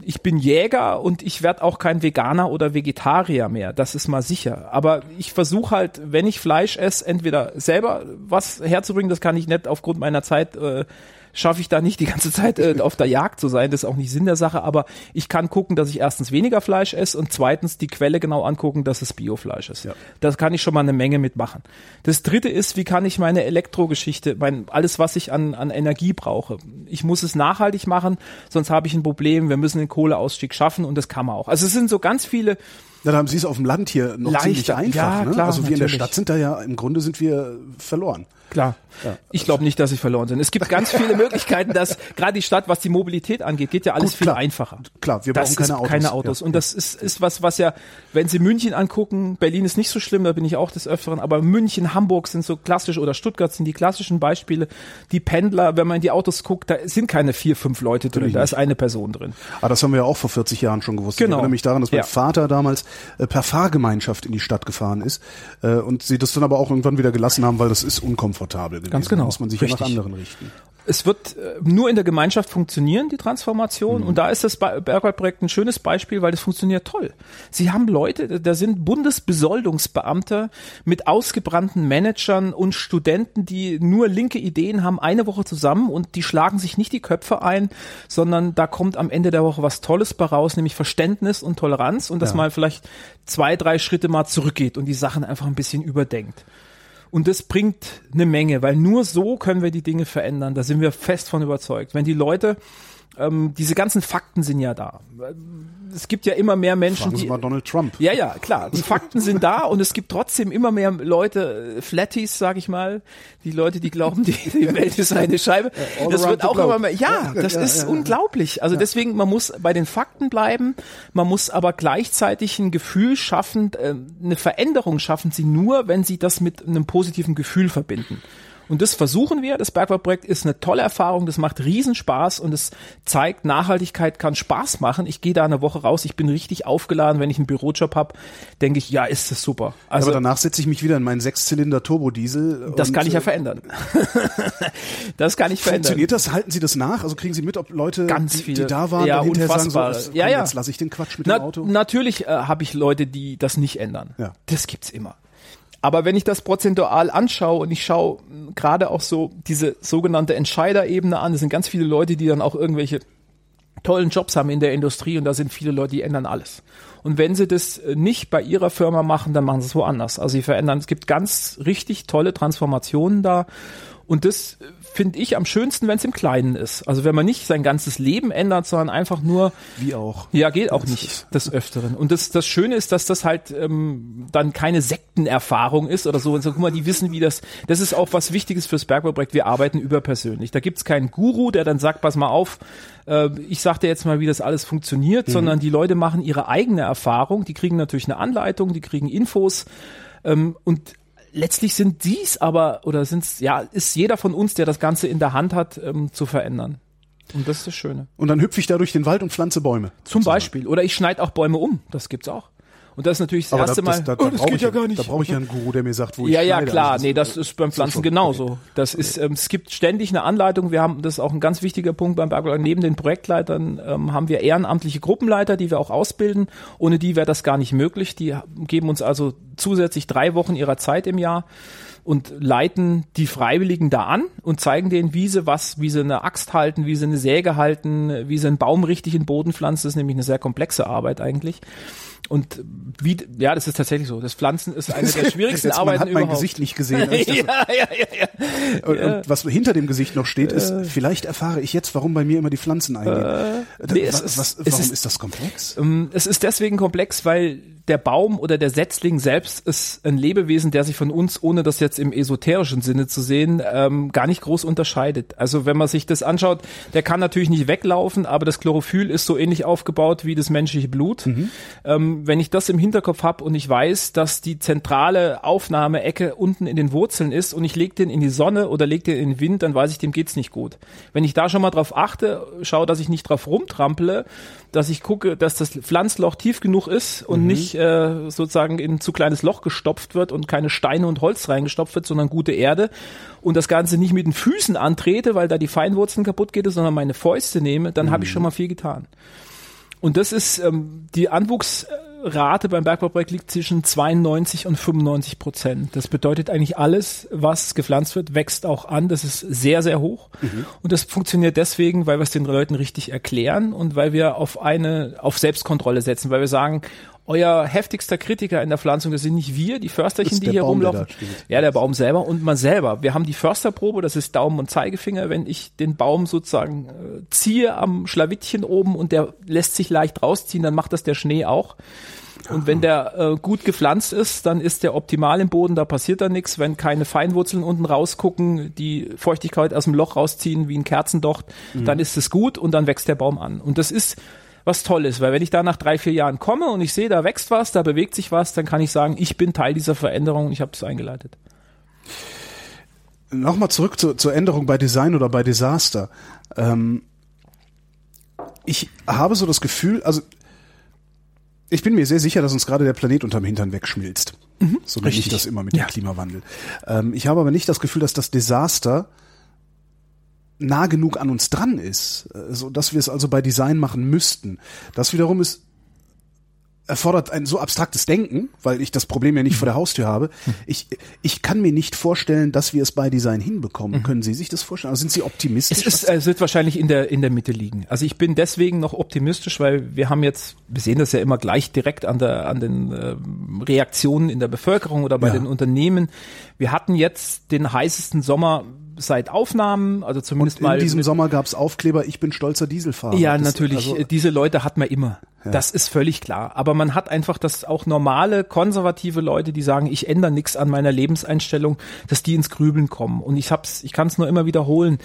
Ich bin Jäger und ich werde auch kein Veganer oder Vegetarier mehr, das ist mal sicher. Aber ich versuche halt, wenn ich Fleisch esse, entweder selber was herzubringen, das kann ich nicht aufgrund meiner Zeit äh, schaffe ich da nicht die ganze Zeit äh, auf der Jagd zu sein. Das ist auch nicht Sinn der Sache. Aber ich kann gucken, dass ich erstens weniger Fleisch esse und zweitens die Quelle genau angucken, dass es Biofleisch ist. Ja. Das kann ich schon mal eine Menge mitmachen. Das dritte ist, wie kann ich meine Elektrogeschichte, mein, alles, was ich an, an Energie brauche. Ich muss es nachhaltig machen, sonst habe ich ein Problem. Wir müssen den Kohleausstieg schaffen und das kann man auch. Also es sind so ganz viele Na, da haben Sie es auf dem Land hier noch Leichter. ziemlich einfach. Ja, ne? klar, also wir in der natürlich. Stadt sind da ja, im Grunde sind wir verloren. Klar. ich glaube nicht, dass sie verloren sind. Es gibt ganz viele [LAUGHS] Möglichkeiten, dass gerade die Stadt, was die Mobilität angeht, geht ja alles Gut, viel klar. einfacher. Klar, wir das brauchen keine Autos. keine Autos. Ja. Und das ist, ist was, was ja, wenn Sie München angucken, Berlin ist nicht so schlimm, da bin ich auch des Öfteren, aber München, Hamburg sind so klassisch oder Stuttgart sind die klassischen Beispiele. Die Pendler, wenn man in die Autos guckt, da sind keine vier, fünf Leute drin, Natürlich da ist eine Person drin. Aber das haben wir ja auch vor 40 Jahren schon gewusst. Genau. Ich erinnere mich daran, dass mein Ja. Vater damals äh, per Fahrgemeinschaft in die Stadt gefahren ist äh, und sie das dann aber auch irgendwann wieder gelassen haben, weil das ist unkomfortabel gewesen. Ganz genau. Da muss man sich ja nach anderen richten. es wird äh, nur in der Gemeinschaft funktionieren, die Transformation. Und da ist das Bergwaldprojekt ein schönes Beispiel, weil das funktioniert toll. Sie haben Leute, da sind Bundesbesoldungsbeamte mit ausgebrannten Managern und Studenten, die nur linke Ideen haben, eine Woche zusammen und die schlagen sich nicht die Köpfe ein, sondern da kommt am Ende der Woche was Tolles bei raus, nämlich Verständnis und Toleranz und dass Ja. man vielleicht zwei, drei Schritte mal zurückgeht und die Sachen einfach ein bisschen überdenkt. Und das bringt eine Menge, weil nur so können wir die Dinge verändern. Da sind wir fest von überzeugt. Wenn die Leute, ähm, diese ganzen Fakten sind ja da. Es gibt ja immer mehr Menschen, Fragen Sie die. mal Donald Trump. Ja, ja, klar. Die Fakten sind da und es gibt trotzdem immer mehr Leute, äh, Flatties, sag ich mal, die Leute, die glauben, die, die Welt ist eine Scheibe. all Das wird auch immer mehr. Ja, das ja, ist ja, unglaublich. Also deswegen, man muss bei den Fakten bleiben, man muss aber gleichzeitig ein Gefühl schaffen, äh, eine Veränderung schaffen sie nur, wenn sie das mit einem positiven Gefühl verbinden. Und das versuchen wir. Das Bergwaldprojekt ist eine tolle Erfahrung. Das macht Riesenspaß und es zeigt, Nachhaltigkeit kann Spaß machen. Ich gehe da eine Woche raus. Ich bin richtig aufgeladen. Wenn ich einen Bürojob habe, denke ich, ja, ist das super. Also aber danach setze ich mich wieder in meinen Sechszylinder Turbodiesel. das kann ich ja äh, verändern. [LAUGHS] das kann ich verändern. Funktioniert das? Halten Sie das nach? Also kriegen Sie mit, ob Leute, Ganz die, viele. die da waren, Ja, hinterher sagen, unfassbar. so, Ja, komm, ja. jetzt lasse ich den Quatsch mit Na, dem Auto? Natürlich äh, habe ich Leute, die das nicht ändern. Ja. Das gibt's immer. Aber wenn ich das prozentual anschaue und ich schaue mh, gerade auch so diese sogenannte Entscheiderebene an, das sind ganz viele Leute, die dann auch irgendwelche tollen Jobs haben in der Industrie und da sind viele Leute, die ändern alles. Und wenn sie das äh, nicht bei ihrer Firma machen, dann machen sie es woanders. Also sie verändern, es gibt ganz richtig tolle Transformationen da und das äh, finde ich am schönsten, wenn es im Kleinen ist. Also wenn man nicht sein ganzes Leben ändert, sondern einfach nur Wie auch. ja, geht auch Das nicht des Öfteren. Und das, das Schöne ist, dass das halt ähm, dann keine Sektenerfahrung ist oder so. Und so, guck mal, die wissen, wie das. Das ist auch was Wichtiges fürs Bergbauprojekt. Wir arbeiten überpersönlich. Da gibt's keinen Guru, der dann sagt, pass mal auf, äh, ich sag dir jetzt mal, wie das alles funktioniert, sondern die Leute machen ihre eigene Erfahrung. Die kriegen natürlich eine Anleitung, die kriegen Infos ähm, und letztlich sind dies aber oder sind's ja ist jeder von uns, der das Ganze in der Hand hat, ähm, zu verändern. Und das ist das Schöne. Und dann hüpfe ich da durch den Wald und pflanze Bäume. Zum Beispiel. Oder ich schneide auch Bäume um. Das gibt's auch. Und das ist natürlich das Aber erste da, das, Mal. da, da oh, das brauche geht ich, ja gar nicht. Da brauche ich ja einen Guru, der mir sagt, wo ich ja, ja, klar. Also nee, das ist beim Pflanzen genauso. Das ist, ähm, es gibt ständig eine Anleitung. Wir haben, das ist auch ein ganz wichtiger Punkt beim Bergwerk. Neben den Projektleitern ähm, haben wir ehrenamtliche Gruppenleiter, die wir auch ausbilden. Ohne die wäre das gar nicht möglich. Die geben uns also zusätzlich drei Wochen ihrer Zeit im Jahr und leiten die Freiwilligen da an und zeigen denen, wie sie was, wie sie eine Axt halten, wie sie eine Säge halten, wie sie einen Baum richtig in den Boden pflanzen. Das ist nämlich eine sehr komplexe Arbeit eigentlich. Und wie, ja, das ist tatsächlich so. Das Pflanzen ist eine der [LAUGHS] schwierigsten Jetzt, man Arbeiten hat mein überhaupt. Gesicht nicht gesehen. [LAUGHS] ja, ja, ja, ja. und, und was hinter dem Gesicht noch steht, ist, vielleicht erfahre ich jetzt, warum bei mir immer die Pflanzen eingehen. Da- Äh, nee, was, ist- was, warum ist- ist, das komplex? Ähm, Es ist deswegen komplex, weil der Baum oder der Setzling selbst ist ein Lebewesen, der sich von uns, ohne das jetzt im esoterischen Sinne zu sehen, ähm, gar nicht groß unterscheidet. Also wenn man sich das anschaut, der kann natürlich nicht weglaufen, aber das Chlorophyll ist so ähnlich aufgebaut wie das menschliche Blut. Ähm, wenn ich das im Hinterkopf habe und ich weiß, dass die zentrale Aufnahmeecke unten in den Wurzeln ist und ich lege den in die Sonne oder lege den in den Wind, dann weiß ich, dem geht's nicht gut. Wenn ich da schon mal drauf achte, schaue, dass ich nicht drauf rumtrampele, dass ich gucke, dass das Pflanzloch tief genug ist und nicht äh, sozusagen in ein zu kleines Loch gestopft wird und keine Steine und Holz reingestopft wird, sondern gute Erde und das Ganze nicht mit den Füßen antrete, weil da die Feinwurzeln kaputt geht, sondern meine Fäuste nehme, dann habe ich schon mal viel getan. Und das ist ähm, die Anwuchsrate beim Bergbauprojekt liegt zwischen 92 und 95 Prozent. Das bedeutet eigentlich alles, was gepflanzt wird, wächst auch an. Das ist sehr, sehr hoch. Und das funktioniert deswegen, weil wir es den Leuten richtig erklären und weil wir auf eine, auf Selbstkontrolle setzen, weil wir sagen, euer heftigster Kritiker in der Pflanzung, das sind nicht wir, die Försterchen, die hier Baum, rumlaufen. Ja, der Baum selber und man selber. Wir haben die Försterprobe, das ist Daumen und Zeigefinger. Wenn ich den Baum sozusagen äh, ziehe am Schlawittchen oben und der lässt sich leicht rausziehen, dann macht das der Schnee auch. Und wenn der äh, gut gepflanzt ist, dann ist der optimal im Boden, da passiert da nichts. Wenn keine Feinwurzeln unten rausgucken, die Feuchtigkeit aus dem Loch rausziehen wie ein Kerzendocht, mhm. dann ist es gut und dann wächst der Baum an. Und das ist was toll ist, weil wenn ich da nach drei, vier Jahren komme und ich sehe, da wächst was, da bewegt sich was, dann kann ich sagen, ich bin Teil dieser Veränderung und ich habe das eingeleitet. Nochmal zurück zu, zur Änderung bei Design oder bei Desaster. Ähm, ich habe so das Gefühl, also ich bin mir sehr sicher, dass uns gerade der Planet unterm Hintern wegschmilzt. Mhm, so nenne ich das immer mit ja. dem Klimawandel. Ähm, ich habe aber nicht das Gefühl, dass das Desaster nah genug an uns dran ist, äh, so dass wir es also bei Design machen müssten. Das wiederum ist erfordert ein so abstraktes Denken, weil ich das Problem ja nicht vor der Haustür habe. Ich, ich kann mir nicht vorstellen, dass wir es bei Design hinbekommen. Mhm. Können Sie sich das vorstellen? Also sind Sie optimistisch? Es, ist, es wird wahrscheinlich in der, in der Mitte liegen. Also ich bin deswegen noch optimistisch, weil wir haben jetzt, wir sehen das ja immer gleich direkt an der, an den äh, Reaktionen in der Bevölkerung oder bei ja. den Unternehmen. Wir hatten jetzt den heißesten Sommer seit Aufnahmen, also zumindest und in mal. In diesem Sommer gab's Aufkleber, ich bin stolzer Dieselfahrer. Ja, das, natürlich. Also, diese Leute hat man immer. Ja. Das ist völlig klar. Aber man hat einfach, dass auch normale, konservative Leute, die sagen, ich ändere nichts an meiner Lebenseinstellung, dass die ins Grübeln kommen. Und ich hab's, ich kann es nur immer wiederholen.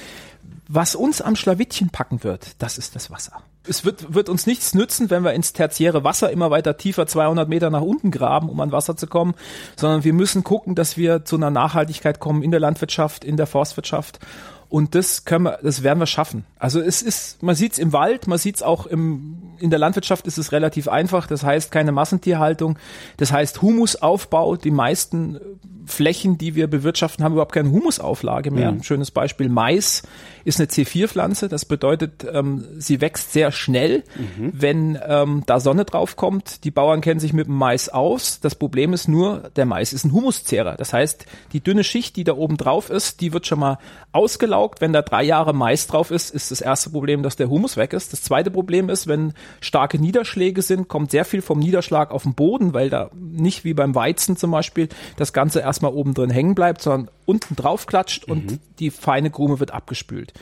Was uns am Schlawittchen packen wird, das ist das Wasser es wird, wird uns nichts nützen, wenn wir ins tertiäre Wasser immer weiter tiefer 200 Meter nach unten graben, um an Wasser zu kommen, sondern wir müssen gucken, dass wir zu einer Nachhaltigkeit kommen in der Landwirtschaft, in der Forstwirtschaft. Und das können wir, das werden wir schaffen. Also es ist, man sieht es im Wald, man sieht es auch im, in der Landwirtschaft ist es relativ einfach. Das heißt keine Massentierhaltung. Das heißt Humusaufbau. Die meisten Flächen, die wir bewirtschaften, haben überhaupt keine Humusauflage mehr. Mhm. Schönes Beispiel. Mais ist eine C4-Pflanze. Das bedeutet, ähm, sie wächst sehr schnell, mhm. wenn ähm, da Sonne drauf kommt. Die Bauern kennen sich mit dem Mais aus. Das Problem ist nur, der Mais ist ein Humuszehrer. Das heißt, die dünne Schicht, die da oben drauf ist, die wird schon mal ausgelaugt. Wenn da drei Jahre Mais drauf ist, ist das erste Problem, dass der Humus weg ist. Das zweite Problem ist, wenn starke Niederschläge sind, kommt sehr viel vom Niederschlag auf den Boden, weil da nicht wie beim Weizen zum Beispiel das Ganze erst erstmal oben drin hängen bleibt, sondern unten drauf klatscht mhm. und die feine Krume wird abgespült.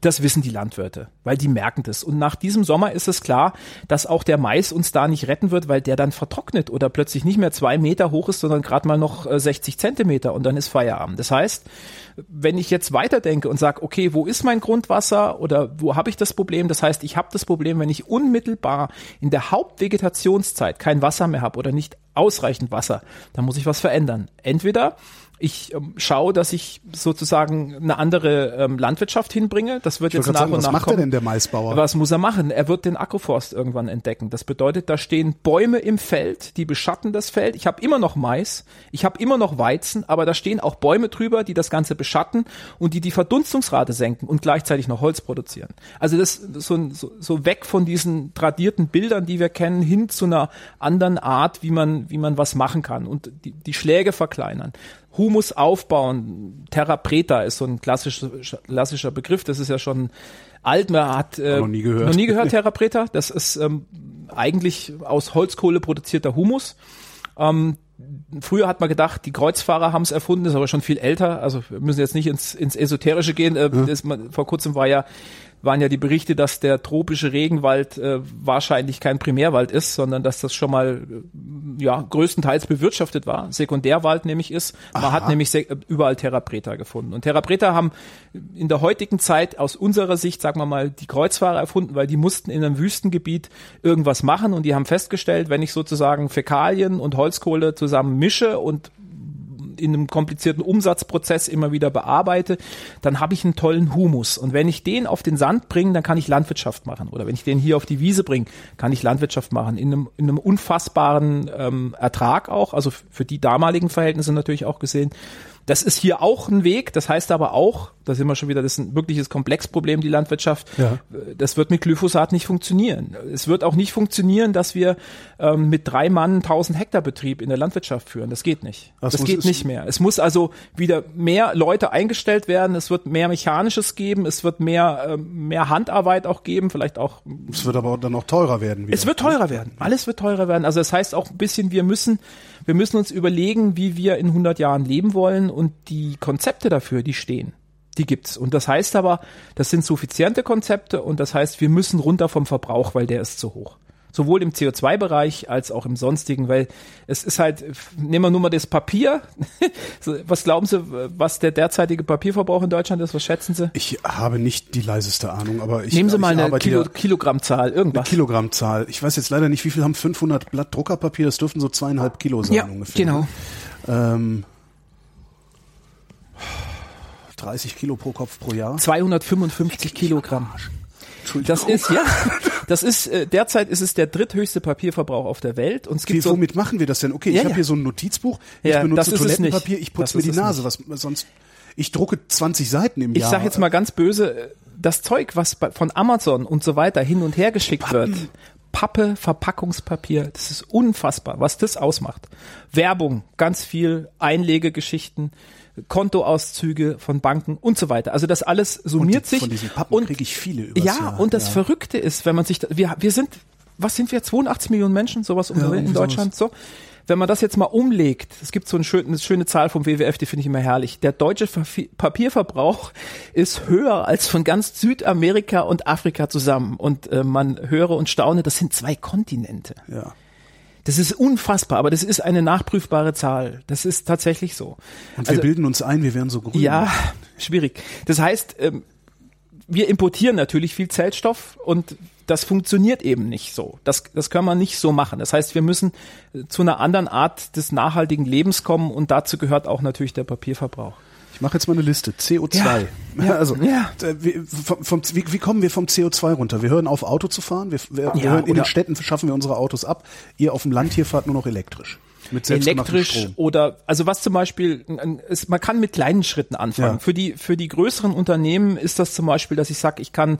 Das wissen die Landwirte, weil die merken das. Und nach diesem Sommer ist es klar, dass auch der Mais uns da nicht retten wird, weil der dann vertrocknet oder plötzlich nicht mehr zwei Meter hoch ist, sondern gerade mal noch 60 äh, Zentimeter und dann ist Feierabend. Das heißt, wenn ich jetzt weiterdenke und sage, okay, wo ist mein Grundwasser oder wo habe ich das Problem? Das heißt, ich habe das Problem, wenn ich unmittelbar in der Hauptvegetationszeit kein Wasser mehr habe oder nicht ausreichend Wasser, dann muss ich was verändern. Entweder ich ähm, schaue, dass ich sozusagen eine andere ähm, Landwirtschaft hinbringe. Das wird ich jetzt nach sagen, und nach. Was macht kommen. er denn der Maisbauer? Was muss er machen? Er wird den Agroforst irgendwann entdecken. Das bedeutet, da stehen Bäume im Feld, die beschatten das Feld. Ich habe immer noch Mais, ich habe immer noch Weizen, aber da stehen auch Bäume drüber, die das Ganze beschatten und die die Verdunstungsrate senken und gleichzeitig noch Holz produzieren. Also das, das so, so, so weg von diesen tradierten Bildern, die wir kennen, hin zu einer anderen Art, wie man wie man was machen kann und die, die Schläge verkleinern. Humus aufbauen. Terra preta ist so ein klassischer, klassischer Begriff. Das ist ja schon alt. Man hat äh, noch nie gehört. Noch nie gehört Terra preta. Das ist ähm, eigentlich aus Holzkohle produzierter Humus. Ähm, früher hat man gedacht, die Kreuzfahrer haben es erfunden, ist aber schon viel älter. Also wir müssen jetzt nicht ins, ins Esoterische gehen. Äh, ja. das, vor kurzem war ja waren ja die Berichte, dass der tropische Regenwald äh, wahrscheinlich kein Primärwald ist, sondern dass das schon mal äh, ja größtenteils bewirtschaftet war, Sekundärwald nämlich ist. Man Aha. hat nämlich überall Terra Preta gefunden. Und Terra Preta haben in der heutigen Zeit aus unserer Sicht, sagen wir mal, die Kreuzfahrer erfunden, weil die mussten in einem Wüstengebiet irgendwas machen und die haben festgestellt, wenn ich sozusagen Fäkalien und Holzkohle zusammen mische und in einem komplizierten Umsatzprozess immer wieder bearbeite, dann habe ich einen tollen Humus. Und wenn ich den auf den Sand bringe, dann kann ich Landwirtschaft machen. Oder wenn ich den hier auf die Wiese bringe, kann ich Landwirtschaft machen. In einem, in einem unfassbaren ähm, Ertrag auch, also für die damaligen Verhältnisse natürlich auch gesehen. Das ist hier auch ein Weg. Das heißt aber auch, da sind wir schon wieder, das ist ein wirkliches Komplexproblem, die Landwirtschaft. Ja. Das wird mit Glyphosat nicht funktionieren. Es wird auch nicht funktionieren, dass wir ähm, mit drei Mann 1000 Hektar Betrieb in der Landwirtschaft führen. Das geht nicht. Das Das, geht nicht mehr. Es muss also wieder mehr Leute eingestellt werden. Es wird mehr Mechanisches geben. Es wird mehr, ähm, mehr Handarbeit auch geben. Vielleicht auch Es wird aber dann auch teurer werden. Wieder. es wird teurer werden. Alles wird teurer werden. Also das heißt auch ein bisschen, wir müssen, wir müssen uns überlegen, wie wir in 100 Jahren leben wollen und die Konzepte dafür, die stehen. Die gibt's. Und das heißt aber, das sind suffiziente Konzepte und das heißt, wir müssen runter vom Verbrauch, weil der ist zu hoch. Sowohl im CO2-Bereich als auch im sonstigen, weil es ist halt, nehmen wir nur mal das Papier. [LAUGHS] Was glauben Sie, was der derzeitige Papierverbrauch in Deutschland ist? Was schätzen Sie? Ich habe nicht die leiseste Ahnung, aber ich Nehmen Sie mal eine Kilo, Kilogrammzahl, irgendwas. Kilogrammzahl. Ich weiß jetzt leider nicht, wie viel haben 500 Blatt Druckerpapier. Das dürften so zweieinhalb Kilo sein ja, ungefähr. genau. Ähm, 30 Kilo pro Kopf pro Jahr. 255 Kilogramm. Das ist ja, das ist äh, derzeit ist es der dritthöchste Papierverbrauch auf der Welt und es Wie, gibt so womit machen wir das denn? Okay, ich Ja, habe ja. hier so ein Notizbuch. Ich Ja, benutze das ist es Toilettenpapier. Ich putze mir die Nase. Was sonst? Ich drucke 20 Seiten im ich Jahr. sage jetzt mal ganz böse, äh, das Zeug, was bei, von Amazon und so weiter hin und her geschickt wird, Pappe, Verpackungspapier, das ist unfassbar, was das ausmacht. Werbung, ganz viel Einlegegeschichten, Kontoauszüge von Banken und so weiter. Also das alles summiert die- sich. von diesen Pappen und kriege ich viele übers Ja, Jahr. und das Ja. Verrückte ist, wenn man sich, da, wir, wir sind, was sind wir, 82 Millionen Menschen, sowas Ja, in Deutschland, so. Wenn man das jetzt mal umlegt, es gibt so eine schöne, eine schöne Zahl vom WWF, die finde ich immer herrlich. Der deutsche Papierverbrauch ist höher als von ganz Südamerika und Afrika zusammen. Und äh, man höre und staune, das sind zwei Kontinente. ja. Das ist unfassbar, aber das ist eine nachprüfbare Zahl. Das ist tatsächlich so. Und Also- wir bilden uns ein, wir wären so grün. ja, schwierig. Das heißt, ähm, wir importieren natürlich viel Zellstoff und das funktioniert eben nicht so. Das, das können wir nicht so machen. Das heißt, wir müssen äh, zu einer anderen Art des nachhaltigen Lebens kommen und dazu gehört auch natürlich der Papierverbrauch. Ich mache jetzt mal eine Liste. CO2. [LAUGHS] Ja, also, ja. wie, vom, vom, wie, wie kommen wir vom CO2 runter? Wir hören auf, Auto zu fahren. Wir, wir, wir Ja, hören, in den Städten schaffen wir unsere Autos ab. Ihr auf dem Land hier fahrt nur noch elektrisch. Mit elektrisch oder also was zum Beispiel es, man kann mit kleinen Schritten anfangen. Ja. Für die für die größeren Unternehmen ist das zum Beispiel, dass ich sage, ich kann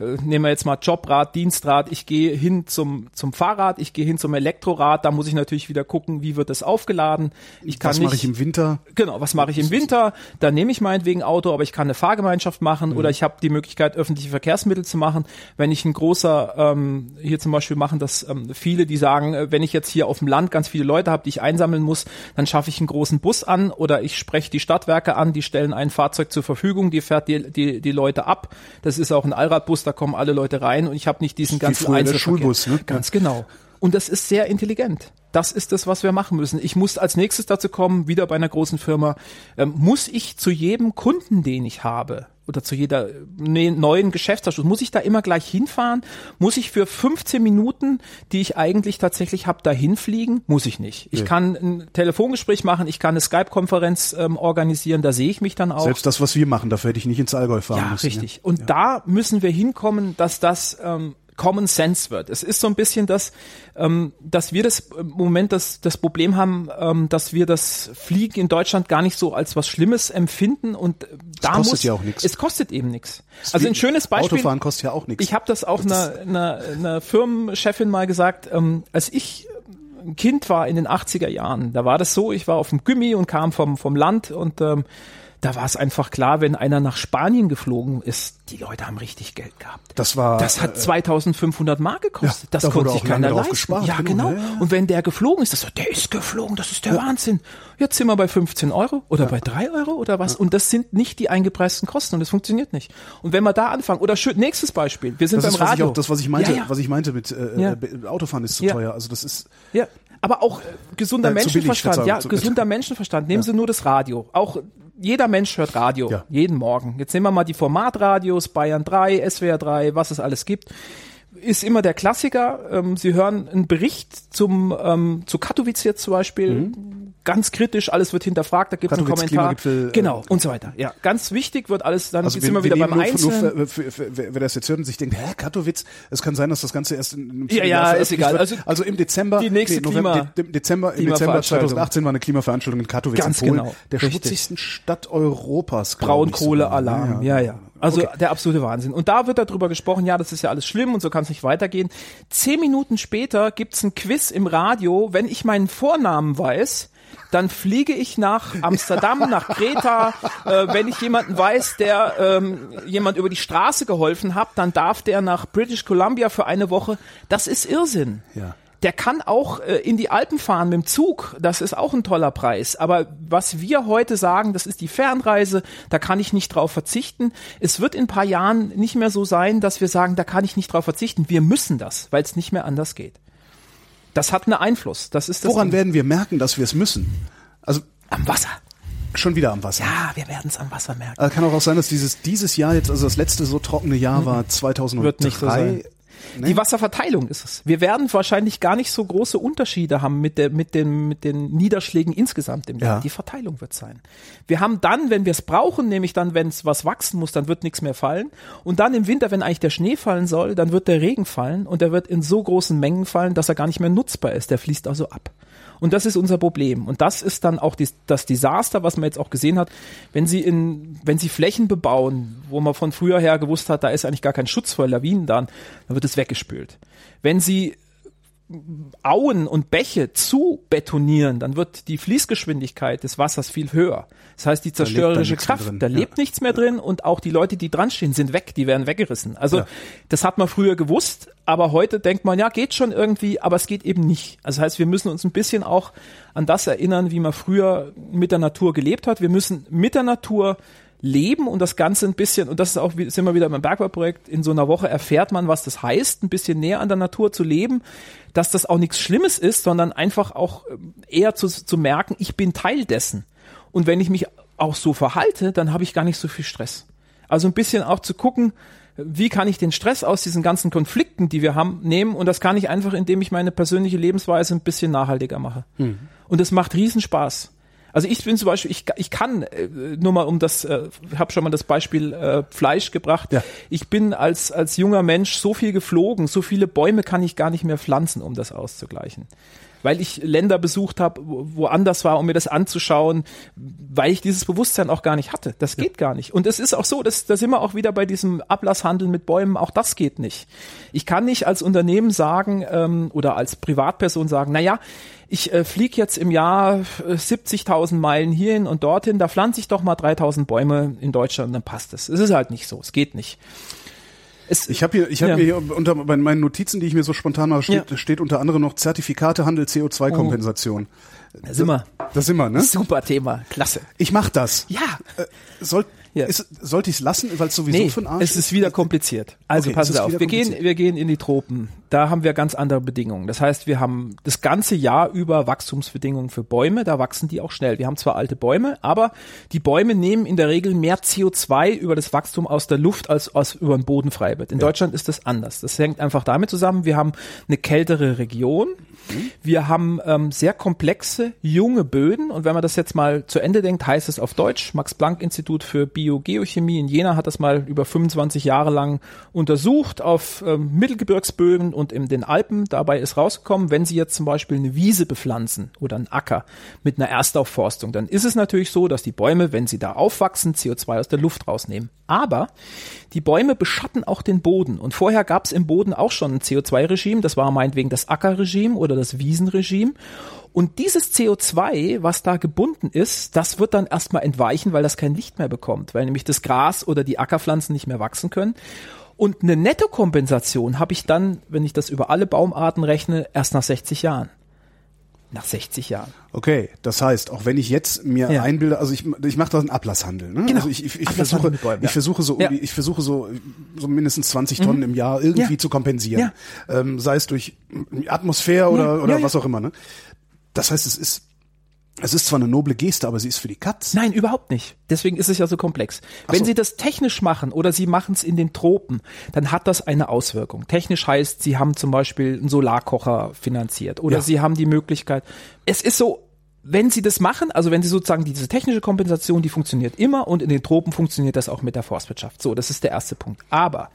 nehmen wir jetzt mal Jobrad, Dienstrad, ich gehe hin zum zum Fahrrad, ich gehe hin zum Elektrorad, da muss ich natürlich wieder gucken, wie wird das aufgeladen. Ich kann Was mache ich im Winter? Genau, was mache ich im Winter? Dann nehme ich meinetwegen Auto, aber ich kann eine Fahrgemeinschaft machen oder ich habe die Möglichkeit, öffentliche Verkehrsmittel zu machen. Wenn ich ein großer, ähm, hier zum Beispiel machen das ähm, viele, die sagen, äh, wenn ich jetzt hier auf dem Land ganz viele Leute habe, die ich einsammeln muss, dann schaffe ich einen großen Bus an oder ich spreche die Stadtwerke an, die stellen ein Fahrzeug zur Verfügung, die fährt die, die, die Leute ab. Das ist auch ein Allradbus, da kommen alle Leute rein und ich habe nicht diesen ganzen der Einzelverkehr. Schulbus, ne? Ganz genau. Und das ist sehr intelligent. Das ist das, was wir machen müssen. Ich muss als nächstes dazu kommen, wieder bei einer großen Firma, ähm, muss ich zu jedem Kunden, den ich habe, oder zu jeder äh, ne, neuen Geschäftsabschluss, muss ich da immer gleich hinfahren? Muss ich für 15 Minuten, die ich eigentlich tatsächlich habe, dahin fliegen? Muss ich nicht. Ich Nee. kann ein Telefongespräch machen, ich kann eine Skype-Konferenz ähm, organisieren, da sehe ich mich dann auch. Selbst das, was wir machen, dafür hätte ich nicht ins Allgäu fahren Ja, müssen. richtig. Und da müssen wir hinkommen, dass das ähm, Common Sense wird. Es ist so ein bisschen das, ähm, dass wir das im Moment das, das Problem haben, ähm, dass wir das Fliegen in Deutschland gar nicht so als was Schlimmes empfinden und äh, da kostet muss ja auch nichts. es kostet eben nichts. Also ein schönes Beispiel. Autofahren kostet ja auch nichts. Ich habe das auch einer, einer, einer Firmenchefin mal gesagt, ähm, als ich ein Kind war in den 80er Jahren, da war das so, ich war auf dem Gummi und kam vom, vom Land und ähm, da war es einfach klar, wenn einer nach Spanien geflogen ist, die Leute haben richtig Geld gehabt. Das war. Das hat äh, 2500 Mark gekostet. ja, das da konnte sich keiner leisten. gespart, ja, genau, genau. ja, ja. Und wenn der geflogen ist, das so, der ist geflogen, das ist der Wahnsinn. Jetzt sind wir bei 15 Euro oder bei 3 Euro oder was. Und das sind nicht die eingepreisten Kosten und das funktioniert nicht. Und wenn wir da anfangen, oder schön, nächstes Beispiel, wir sind das beim ist was Radio. auch, das, was ich meinte, Ja, ja. was ich meinte mit äh, Ja. äh, Autofahren ist zu Ja. teuer. Also das ist Ja, aber auch äh, gesunder Äh, billig, Menschenverstand. Verzeihung, Ja, gesunder [LAUGHS] Menschenverstand. Nehmen Sie nur das Radio. Auch jeder Mensch hört Radio. Ja. Jeden Morgen. Jetzt nehmen wir mal die Formatradios, Bayern 3, SWR 3, was es alles gibt. Ist immer der Klassiker. Ähm, Sie hören einen Bericht zum, ähm, zu Katowice jetzt zum Beispiel. Ganz kritisch, alles wird hinterfragt, da gibt es einen Kommentar. Klimagipfel, genau, äh, und so weiter. Ja, ganz wichtig wird alles, dann Also wir, immer wieder beim nur, nur Einzelnen. für, für, für, wer das jetzt hört und sich denkt, hä, Katowice, es kann sein, dass das Ganze erst in, im Ja, ja, ist egal. Also Also, im Dezember, die nächste November, Klima- De- Dezember, im Dezember Klimaveranstaltung. 2018 war eine Klimaveranstaltung in Katowice Ganz in Polen, genau, der schmutzigsten Stadt Europas. Braunkohlealarm, ja, ja. Also der absolute Wahnsinn. Und da wird darüber gesprochen, ja, das ist ja alles schlimm und so kann es nicht weitergehen. Zehn Minuten später gibt's ein Quiz im Radio, wenn ich meinen Vornamen weiß, dann fliege ich nach Amsterdam, [LAUGHS] nach Kreta. Äh, wenn ich jemanden weiß, der ähm, jemand über die Straße geholfen hat, dann darf der nach British Columbia für eine Woche. Das ist Irrsinn. Ja. Der kann auch äh, in die Alpen fahren mit dem Zug. Das ist auch ein toller Preis. Aber was wir heute sagen, das ist die Fernreise. Da kann ich nicht drauf verzichten. Es wird in ein paar Jahren nicht mehr so sein, dass wir sagen, da kann ich nicht drauf verzichten. Wir müssen das, weil es nicht mehr anders geht. Das hat einen Einfluss. Das ist das Woran Ding. werden wir merken, dass wir es müssen? Also am Wasser. schon wieder am Wasser. Ja, wir werden es am Wasser merken. Also kann auch, auch sein, dass dieses dieses Jahr jetzt, also das letzte so trockene Jahr war 2003. Mhm. Wird nicht so sein. Nee? Die Wasserverteilung ist es. Wir werden wahrscheinlich gar nicht so große Unterschiede haben mit, der, mit, den, mit den Niederschlägen insgesamt im Jahr. Ja. Die Verteilung wird sein. Wir haben dann, wenn wir es brauchen, nämlich dann, wenn es was wachsen muss, dann wird nichts mehr fallen. Und dann im Winter, wenn eigentlich der Schnee fallen soll, dann wird der Regen fallen und der wird in so großen Mengen fallen, dass er gar nicht mehr nutzbar ist. Der fließt also ab. Und das ist unser Problem. Und das ist dann auch die, das Desaster, was man jetzt auch gesehen hat, wenn Sie in, wenn Sie Flächen bebauen, wo man von früher her gewusst hat, da ist eigentlich gar kein Schutz vor Lawinen da, dann wird es weggespült. Wenn Sie Auen und Bäche zu betonieren, dann wird die Fließgeschwindigkeit des Wassers viel höher. Das heißt, die da zerstörerische mehr Kraft, da Ja. lebt nichts mehr drin und auch die Leute, die dran stehen, sind weg, die werden weggerissen. Also Ja. das hat man früher gewusst, aber heute denkt man, ja, geht schon irgendwie, aber es geht eben nicht. Also das heißt, wir müssen uns ein bisschen auch an das erinnern, wie man früher mit der Natur gelebt hat. Wir müssen mit der Natur leben und das Ganze ein bisschen, und das ist auch, wie- sind wir wieder beim Bergbauprojekt, in so einer Woche erfährt man, was das heißt, ein bisschen näher an der Natur zu leben, dass das auch nichts Schlimmes ist, sondern einfach auch ähm, eher zu, zu merken, ich bin Teil dessen. Und wenn ich mich auch so verhalte, dann habe ich gar nicht so viel Stress. Also ein bisschen auch zu gucken, wie kann ich den Stress aus diesen ganzen Konflikten, die wir haben, nehmen und das kann ich einfach, indem ich meine persönliche Lebensweise ein bisschen nachhaltiger mache. Und es macht riesen Spaß. Also ich bin zum Beispiel, ich, ich kann, äh, nur mal um das, äh, habe schon mal das Beispiel äh, Fleisch gebracht. Ja. Ich bin als, als junger Mensch so viel geflogen, so viele Bäume kann ich gar nicht mehr pflanzen, um das auszugleichen. Weil ich Länder besucht habe, wo woanders war, um mir das anzuschauen, weil ich dieses Bewusstsein auch gar nicht hatte. Das geht gar nicht. Und es ist auch so, dass, da sind wir auch wieder bei diesem Ablasshandel mit Bäumen, auch das geht nicht. Ich kann nicht als Unternehmen sagen ähm, oder als Privatperson sagen, na ja, ich äh, fliege jetzt im Jahr äh, 70.000 Meilen hierhin und dorthin, da pflanze ich doch mal 3.000 Bäume in Deutschland, dann passt es. Es ist halt nicht so, es geht nicht. Es, Ich habe hier, ich habe Ja. hier unter bei meinen Notizen, die ich mir so spontan mache, steht, Ja. steht unter anderem noch Zertifikatehandel, CO2-Kompensation. da sind wir. Das sind wir, ne? Super Thema, klasse. Ich mach das. Ja, Äh, soll, Ja. ist, sollte ich es lassen, weil es sowieso nee, für Arsch es ist wieder kompliziert. Also Okay, es pass ist auf, wir gehen, wir gehen in die Tropen. Da haben wir ganz andere Bedingungen. Das heißt, wir haben das ganze Jahr über Wachstumsbedingungen für Bäume. Da wachsen die auch schnell. Wir haben zwar alte Bäume, aber die Bäume nehmen in der Regel mehr CO2 über das Wachstum aus der Luft als, als über den Boden frei wird. In Deutschland ist das anders. Das hängt einfach damit zusammen, wir haben eine kältere Region. Wir haben ähm, sehr komplexe, junge Böden und wenn man das jetzt mal zu Ende denkt, heißt es auf Deutsch, Max-Planck-Institut für Biogeochemie in Jena hat das mal über 25 Jahre lang untersucht auf ähm, Mittelgebirgsböden und in den Alpen. Dabei ist rausgekommen, wenn Sie jetzt zum Beispiel eine Wiese bepflanzen oder einen Acker mit einer Erstaufforstung, dann ist es natürlich so, dass die Bäume, wenn sie da aufwachsen, CO2 aus der Luft rausnehmen. Aber die Bäume beschatten auch den Boden. Und vorher gab es im Boden auch schon ein CO2-Regime. Das war meinetwegen das Ackerregime oder das Wiesenregime. Und dieses CO2, was da gebunden ist, das wird dann erstmal entweichen, weil das kein Licht mehr bekommt, weil nämlich das Gras oder die Ackerpflanzen nicht mehr wachsen können. Und eine Nettokompensation habe ich dann, wenn ich das über alle Baumarten rechne, erst nach 60 Jahren. Nach 60 Jahren. Okay, das heißt, auch wenn ich jetzt mir Ja. einbilde, also ich, ich mache da einen Ablasshandel, ne? Genau. Also ich, ich, ich versuche, Bäumen, ich ja. versuche so, Ja. Mhm. ich versuche so, so mindestens 20 Tonnen im Jahr irgendwie zu kompensieren, ähm, sei es durch Atmosphäre oder oder was auch immer, ne? Das heißt, es ist, es ist zwar eine noble Geste, aber sie ist für die Katz. Nein, überhaupt nicht. Deswegen ist es ja so komplex. Wenn so. Sie das technisch machen oder Sie machen es in den Tropen, dann hat das eine Auswirkung. Technisch heißt, Sie haben zum Beispiel einen Solarkocher finanziert oder Ja. Sie haben die Möglichkeit. Es ist so, wenn sie das machen, also wenn sie sozusagen diese technische Kompensation, die funktioniert immer und in den Tropen funktioniert das auch mit der Forstwirtschaft. So, das ist der erste Punkt. Aber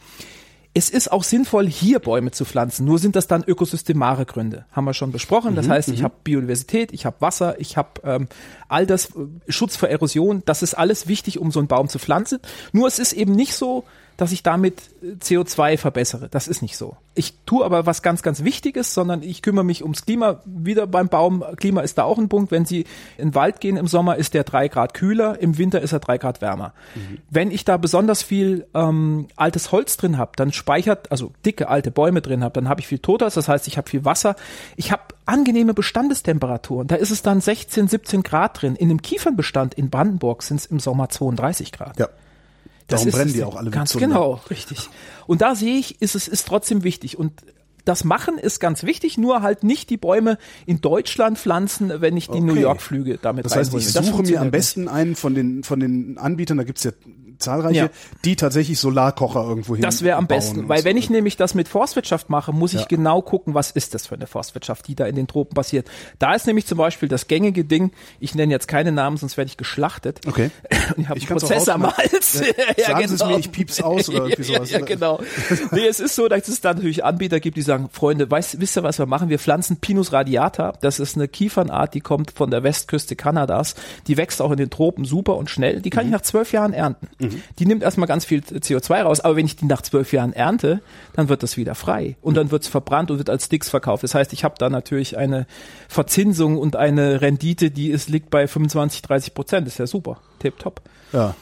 es ist auch sinnvoll, hier Bäume zu pflanzen. Nur sind das dann ökosystemare Gründe. Haben wir schon besprochen. Das mhm, heißt, ich mhm. habe Biodiversität, ich habe Wasser, ich habe ähm, all das äh, Schutz vor Erosion. Das ist alles wichtig, um so einen Baum zu pflanzen. Nur es ist eben nicht so, dass ich damit äh, CO2 verbessere. Das ist nicht so. Ich tue aber was ganz, ganz Wichtiges, sondern ich kümmere mich ums Klima. Wieder beim Baum, Klima ist da auch ein Punkt. Wenn Sie in den Wald gehen im Sommer, ist der drei Grad kühler, im Winter ist er drei Grad wärmer. Mhm. Wenn ich da besonders viel ähm, altes Holz drin habe, dann speichert, also dicke alte Bäume drin habe, dann habe ich viel Totas, das heißt, ich habe viel Wasser. Ich habe angenehme Bestandestemperaturen. Da ist es dann 16, 17 Grad drin. In einem Kiefernbestand in Brandenburg sind es im Sommer 32 Grad. Ja. Darum brennen die auch alle Ganz genau, richtig. Und da sehe ich, ist es ist trotzdem wichtig. Und das Machen ist ganz wichtig, nur halt nicht die Bäume in Deutschland pflanzen, wenn ich die okay. New York Flüge damit Das heißt, ich suche mir am besten einen von den von den Anbietern, da gibt's ja zahlreiche, ja. die tatsächlich Solarkocher irgendwo hin. Das wäre am besten, weil so. wenn ich nämlich das mit Forstwirtschaft mache, muss ich ja. genau gucken, was ist das für eine Forstwirtschaft, die da in den Tropen passiert. Da ist nämlich zum Beispiel das gängige Ding, ich nenne jetzt keine Namen, sonst werde ich geschlachtet. Okay. [LAUGHS] Und ich habe einen Prozess am Hals. Ja, [LAUGHS] Sagen genau. Sie es mir, ich piep's aus oder irgendwie [LAUGHS] sowas. Ja, genau. nee, es ist so, dass es da natürlich Anbieter gibt, die sagen, Freunde, weißt, wisst ihr, was wir machen? Wir pflanzen Pinus radiata. Das ist eine Kiefernart, die kommt von der Westküste Kanadas. Die wächst auch in den Tropen super und schnell. Die kann mhm. ich nach zwölf Jahren ernten. Mhm. Die nimmt erstmal ganz viel CO2 raus, aber wenn ich die nach zwölf Jahren ernte, dann wird das wieder frei. Und dann wird es verbrannt und wird als Sticks verkauft. Das heißt, ich habe da natürlich eine Verzinsung und eine Rendite, die es liegt bei 25, 30 Prozent. Das ist ja super. Tip top. Ja.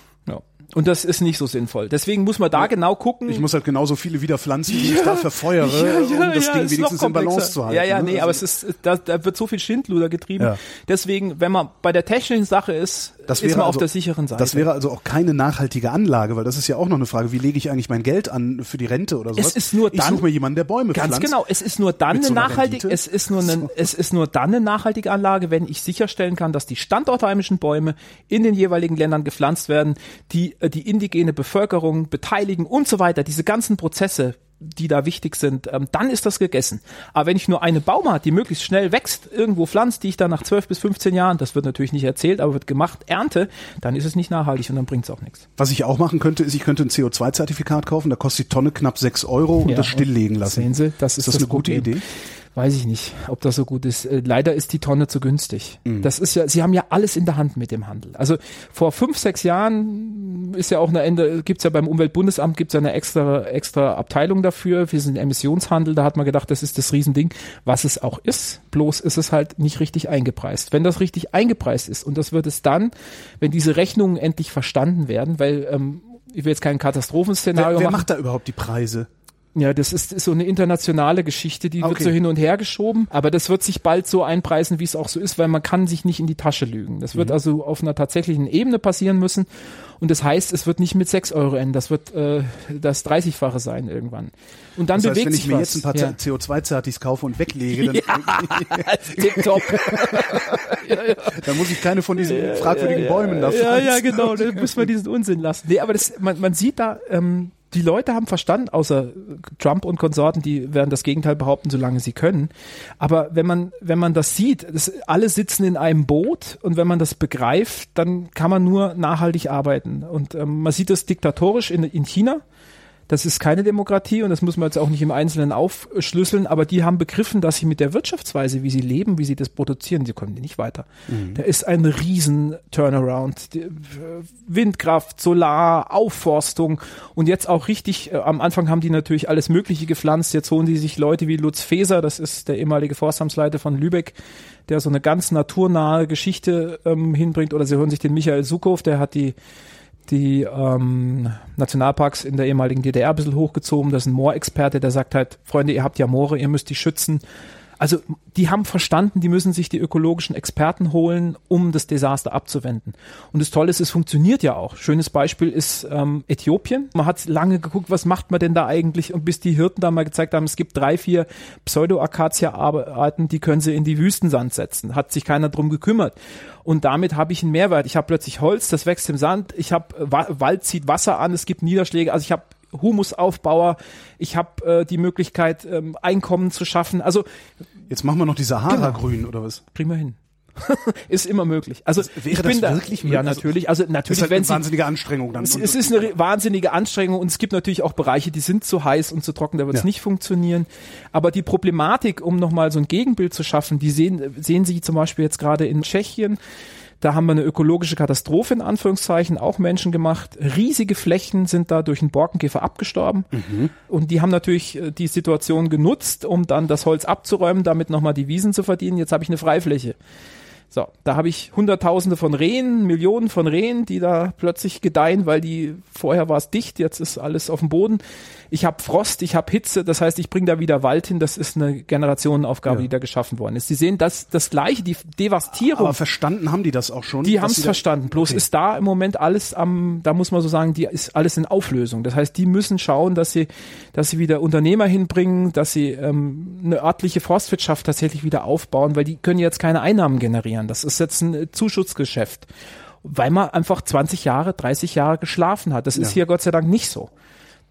Und das ist nicht so sinnvoll. Deswegen muss man da ja, genau gucken. Ich muss halt genauso viele wieder pflanzen, wie [LAUGHS] ja, ich da verfeuere, ja, ja, um das Ding wenigstens in Balance zu halten. Ja, ja, ne? nee, also aber es ist, da, da wird so viel Schindluder getrieben. Deswegen, wenn man bei der technischen Sache ist, das man also, auf der sicheren Seite. Das wäre also auch keine nachhaltige Anlage, weil das ist ja auch noch eine Frage, wie lege ich eigentlich mein Geld an für die Rente oder sowas? Es ist nur dann, ich suche mir jemanden, der Bäume ganz pflanzt. Ganz genau, es ist nur dann eine so nachhaltige, es ist nur eine, es ist nur dann eine nachhaltige Anlage, wenn ich sicherstellen kann, dass die standortheimischen Bäume in den jeweiligen Ländern gepflanzt werden, die äh, die indigene Bevölkerung beteiligen und so weiter. Diese ganzen Prozesse die da wichtig sind, ähm, dann ist das gegessen. Aber wenn ich nur eine Baumart, die möglichst schnell wächst, irgendwo pflanzt, die ich dann nach 12 bis 15 Jahren, das wird natürlich nicht erzählt, aber wird gemacht, ernte, dann ist es nicht nachhaltig und dann bringt es auch nichts. Was ich auch machen könnte, ist, ich könnte ein CO2-Zertifikat kaufen, da kostet die Tonne knapp 6 Euro und ja, das stilllegen lassen. Sehen Sie, das ist, ist das, das eine Problem. gute Idee? Weiß ich nicht, ob das so gut ist. Äh, leider ist die Tonne zu günstig. Mhm. Das ist ja, sie haben ja alles in der Hand mit dem Handel. Also vor fünf, sechs Jahren ist ja auch eine Ende, gibt's ja beim Umweltbundesamt gibt's ja eine extra, extra Abteilung dafür. Wir sind Emissionshandel, da hat man gedacht, das ist das Riesending, was es auch ist. Bloß ist es halt nicht richtig eingepreist. Wenn das richtig eingepreist ist, und das wird es dann, wenn diese Rechnungen endlich verstanden werden, weil ähm, ich will jetzt kein Katastrophenszenario wer, wer machen. macht da überhaupt die Preise? Ja, das ist, ist so eine internationale Geschichte, die okay. wird so hin und her geschoben, aber das wird sich bald so einpreisen, wie es auch so ist, weil man kann sich nicht in die Tasche lügen. Das wird mhm. also auf einer tatsächlichen Ebene passieren müssen und das heißt, es wird nicht mit 6 Euro enden, das wird äh, das 30-fache sein irgendwann. Und dann das heißt, bewegt wenn ich mir was. jetzt ein paar ja. CO2-Zertis kaufe und weglege, [LAUGHS] dann, ja, [LAUGHS] ja, ja. dann muss ich keine von diesen fragwürdigen Bäumen da Ja, ja, genau, dann [LAUGHS] müssen wir diesen Unsinn lassen. Nee, aber das, man, man sieht da, ähm, die Leute haben verstanden, außer Trump und Konsorten, die werden das Gegenteil behaupten, solange sie können. Aber wenn man, wenn man das sieht, das, alle sitzen in einem Boot und wenn man das begreift, dann kann man nur nachhaltig arbeiten. Und ähm, man sieht das diktatorisch in, in China. Das ist keine Demokratie und das muss man jetzt auch nicht im Einzelnen aufschlüsseln, aber die haben begriffen, dass sie mit der Wirtschaftsweise, wie sie leben, wie sie das produzieren, sie kommen nicht weiter. Mhm. Da ist ein riesen Turnaround. Die, Windkraft, Solar, Aufforstung und jetzt auch richtig, äh, am Anfang haben die natürlich alles Mögliche gepflanzt, jetzt holen die sich Leute wie Lutz Feser, das ist der ehemalige Forstamtsleiter von Lübeck, der so eine ganz naturnahe Geschichte ähm, hinbringt oder sie hören sich den Michael Sukow, der hat die die ähm, Nationalparks in der ehemaligen DDR ein bisschen hochgezogen. Das ist ein Moorexperte, der sagt halt, Freunde, ihr habt ja Moore, ihr müsst die schützen. Also die haben verstanden, die müssen sich die ökologischen Experten holen, um das Desaster abzuwenden. Und das Tolle ist, es funktioniert ja auch. Schönes Beispiel ist ähm, Äthiopien. Man hat lange geguckt, was macht man denn da eigentlich? Und bis die Hirten da mal gezeigt haben, es gibt drei, vier Pseudo-Acacia-Arten, die können sie in die Wüstensand setzen. Hat sich keiner drum gekümmert. Und damit habe ich einen Mehrwert. Ich habe plötzlich Holz, das wächst im Sand. Ich habe Wald zieht Wasser an, es gibt Niederschläge. Also ich habe Humusaufbauer, ich habe äh, die Möglichkeit, ähm, Einkommen zu schaffen. Also Jetzt machen wir noch die Sahara genau. grün oder was? Kriegen wir hin. [LAUGHS] ist immer möglich. Also Wäre ich bin das da, wirklich möglich? Ja, natürlich. Also natürlich, ist halt wenn eine wahnsinnige Anstrengung dann. es, es ist eine wahnsinnige Anstrengung und es gibt natürlich auch Bereiche, die sind zu heiß und zu trocken, da wird es Ja. nicht funktionieren. Aber die Problematik, um nochmal so ein Gegenbild zu schaffen, die sehen, sehen Sie zum Beispiel jetzt gerade in Tschechien. Da haben wir eine ökologische Katastrophe in Anführungszeichen, auch Menschen gemacht. Riesige Flächen sind da durch einen Borkenkäfer abgestorben. Und die haben natürlich äh, die Situation genutzt, um dann das Holz abzuräumen, damit nochmal die Wiesen zu verdienen. Jetzt habe ich eine Freifläche. So, da habe ich Hunderttausende von Rehen, Millionen von Rehen, die da plötzlich gedeihen, weil die vorher war es dicht, jetzt ist alles auf dem Boden. Ich habe Frost, ich habe Hitze, das heißt, ich bringe da wieder Wald hin. Das ist eine Generationenaufgabe, Ja. die da geschaffen worden ist. Sie sehen das das gleiche, die Devastierung. Aber verstanden haben die das auch schon? Die dass haben es verstanden. Bloß Okay. ist da im Moment alles am, da muss man so sagen, die ist alles in Auflösung. Das heißt, die müssen schauen, dass sie, dass sie wieder Unternehmer hinbringen, dass sie ähm, eine örtliche Forstwirtschaft tatsächlich wieder aufbauen, weil die können jetzt keine Einnahmen generieren. Das ist jetzt ein äh, Zuschussgeschäft. Weil man einfach 20 Jahre, 30 Jahre geschlafen hat. Das ist Ja. hier Gott sei Dank nicht so.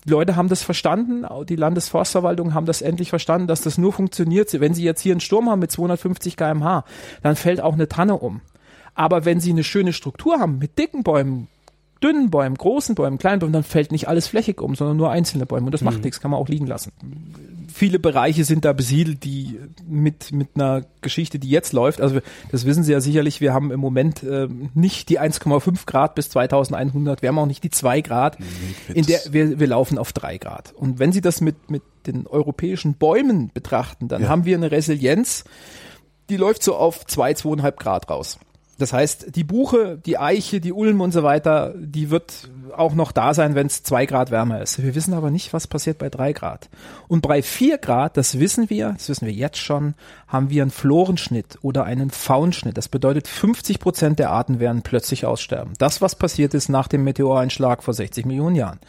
Die Leute haben das verstanden, die Landesforstverwaltung haben das endlich verstanden, dass das nur funktioniert. Wenn sie jetzt hier einen Sturm haben mit 250 kmh, dann fällt auch eine Tanne um. Aber wenn sie eine schöne Struktur haben mit dicken Bäumen, dünnen Bäumen, großen Bäumen, kleinen Bäumen, dann fällt nicht alles flächig um, sondern nur einzelne Bäume. Und das macht nichts, kann man auch liegen lassen. Viele Bereiche sind da besiedelt, die mit, mit einer Geschichte, die jetzt läuft. Also das wissen Sie ja sicherlich, wir haben im Moment äh, nicht die 1,5 Grad bis 2100, wir haben auch nicht die 2 Grad, in der wir, wir laufen auf 3 Grad. Und wenn Sie das mit, mit den europäischen Bäumen betrachten, dann Ja. haben wir eine Resilienz, die läuft so auf 2, 2,5 Grad raus. Das heißt, die Buche, die Eiche, die Ulm und so weiter, die wird auch noch da sein, wenn es zwei Grad wärmer ist. Wir wissen aber nicht, was passiert bei drei Grad. Und bei vier Grad, das wissen wir, das wissen wir jetzt schon, haben wir einen Florenschnitt oder einen Faunschnitt. Das bedeutet, 50 Prozent der Arten werden plötzlich aussterben. Das, was passiert ist nach dem Meteoreinschlag vor 60 Millionen Jahren.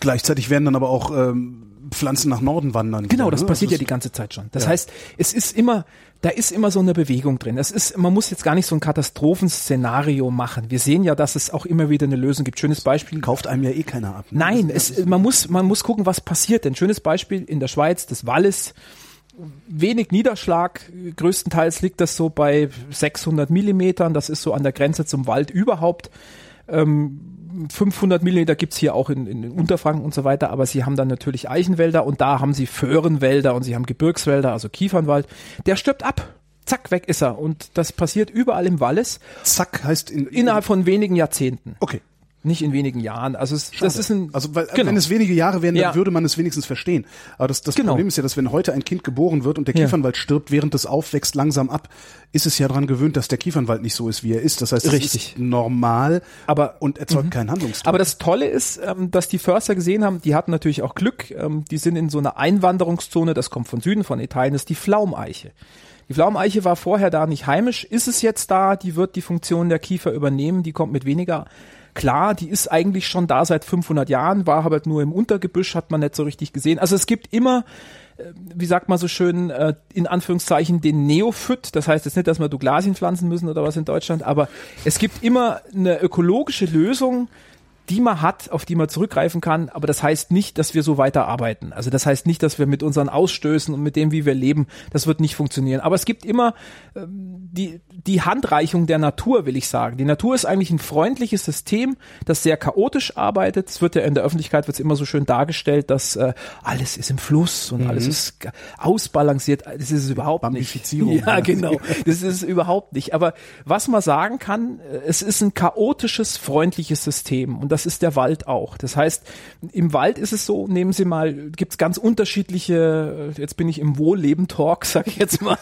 Gleichzeitig werden dann aber auch ähm, Pflanzen nach Norden wandern. Genau, wieder, das ne? passiert Also ja die ganze Zeit schon. Das Ja. heißt, es ist immer, da ist immer so eine Bewegung drin. Das ist, man muss jetzt gar nicht so ein Katastrophenszenario machen. Wir sehen ja, dass es auch immer wieder eine Lösung gibt. Schönes Beispiel. kauft einem ja eh keiner ab. ne? Nein, es, man muss, man muss gucken, was passiert. Denn schönes Beispiel in der Schweiz, das Wallis. Wenig Niederschlag, größtenteils liegt das so bei 600 Millimetern. Das ist so an der Grenze zum Wald überhaupt. Ähm, 500 Millimeter gibt's hier auch in, in Unterfranken und so weiter, aber sie haben dann natürlich Eichenwälder und da haben sie Föhrenwälder und sie haben Gebirgswälder, also Kiefernwald. Der stirbt ab. Zack, weg ist er. Und das passiert überall im Wallis Zack heißt in, innerhalb von wenigen Jahrzehnten. Okay. Nicht in wenigen Jahren. Also es, das ist ein, also weil, genau. wenn es wenige Jahre wären, dann Ja. würde man es wenigstens verstehen. Aber das, das Genau. Problem ist ja, dass wenn heute ein Kind geboren wird und der Ja. Kiefernwald stirbt, während es aufwächst, langsam ab, ist es ja daran gewöhnt, dass der Kiefernwald nicht so ist, wie er ist. Das heißt, es Richtig. ist normal Aber- und erzeugt keinen Handlungsdruck. Aber das Tolle ist, ähm, dass die Förster gesehen haben, die hatten natürlich auch Glück, ähm, die sind in so einer Einwanderungszone, das kommt von Süden, von Italien, das ist die Pflaumeiche. Die Pflaumeiche war vorher da nicht heimisch, ist es jetzt da, die wird die Funktion der Kiefer übernehmen, die kommt mit weniger klar, die ist eigentlich schon da seit 500 Jahren, war aber nur im Untergebüsch, hat man nicht so richtig gesehen. Also es gibt immer äh, wie sagt man so schön, äh, in Anführungszeichen den Neophyt. Das heißt jetzt nicht, dass wir Douglasien pflanzen müssen oder was in Deutschland, aber es gibt immer eine ökologische Lösung, die man hat, auf die man zurückgreifen kann, aber das heißt nicht, dass wir so weiter arbeiten. Also das heißt nicht, dass wir mit unseren Ausstößen und mit dem, wie wir leben, das wird nicht funktionieren. Aber es gibt immer ähm, die, die Handreichung der Natur, will ich sagen. Die Natur ist eigentlich ein freundliches System, das sehr chaotisch arbeitet. Es wird ja in der Öffentlichkeit wird's immer so schön dargestellt, dass äh, alles ist im Fluss und alles ist ausbalanciert. Das ist es überhaupt nicht. [LAUGHS] Ja. genau. Das ist es überhaupt nicht. Aber was man sagen kann, äh, es ist ein chaotisches, freundliches System und das ist der Wald auch. Das heißt, im Wald ist es so, nehmen Sie mal, gibt's ganz unterschiedliche, äh, jetzt bin ich im Wohlleben-Talk, [LAUGHS] sag ich jetzt mal.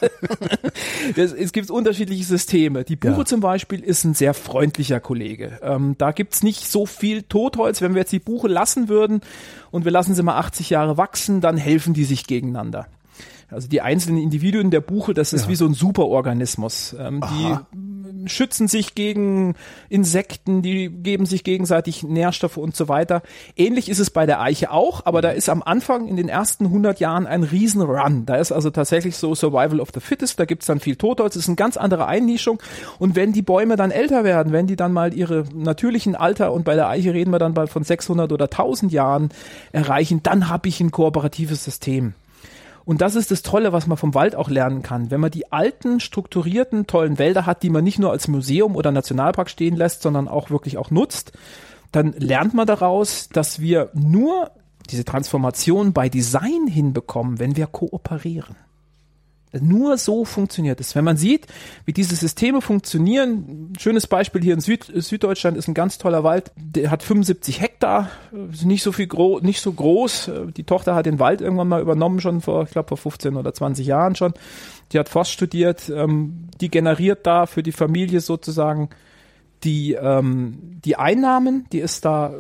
Das, [LAUGHS] es gibt unterschiedliche Systeme. Die Buche Ja. zum Beispiel ist ein sehr freundlicher Kollege. Ähm, da gibt's nicht so viel Totholz. Wenn wir jetzt die Buche lassen würden und wir lassen sie mal 80 Jahre wachsen, dann helfen die sich gegeneinander. Also die einzelnen Individuen der Buche, das ist Ja. wie so ein Superorganismus. Ähm, die schützen sich gegen Insekten, die geben sich gegenseitig Nährstoffe und so weiter. Ähnlich ist es bei der Eiche auch, aber da ist am Anfang in den ersten 100 Jahren ein Riesenrun. Da ist also tatsächlich so Survival of the Fittest, da gibt's dann viel Totholz, das ist eine ganz andere Einnischung. Und wenn die Bäume dann älter werden, wenn die dann mal ihre natürlichen Alter, und bei der Eiche reden wir dann bald von 600 oder 1000 Jahren erreichen, dann habe ich ein kooperatives System. Und das ist das Tolle, was man vom Wald auch lernen kann. Wenn man die alten, strukturierten, tollen Wälder hat, die man nicht nur als Museum oder Nationalpark stehen lässt, sondern auch wirklich auch nutzt, dann lernt man daraus, dass wir nur diese Transformation bei Design hinbekommen, wenn wir kooperieren. Nur so funktioniert es. Wenn man sieht, wie diese Systeme funktionieren, schönes Beispiel hier in Süd, Süddeutschland ist ein ganz toller Wald, der hat 75 Hektar, nicht so viel groß, nicht so groß. Die Tochter hat den Wald irgendwann mal übernommen, schon vor, ich glaube vor 15 oder 20 Jahren schon. Die hat Forst studiert, ähm, die generiert da für die Familie sozusagen die, ähm, die Einnahmen, die ist da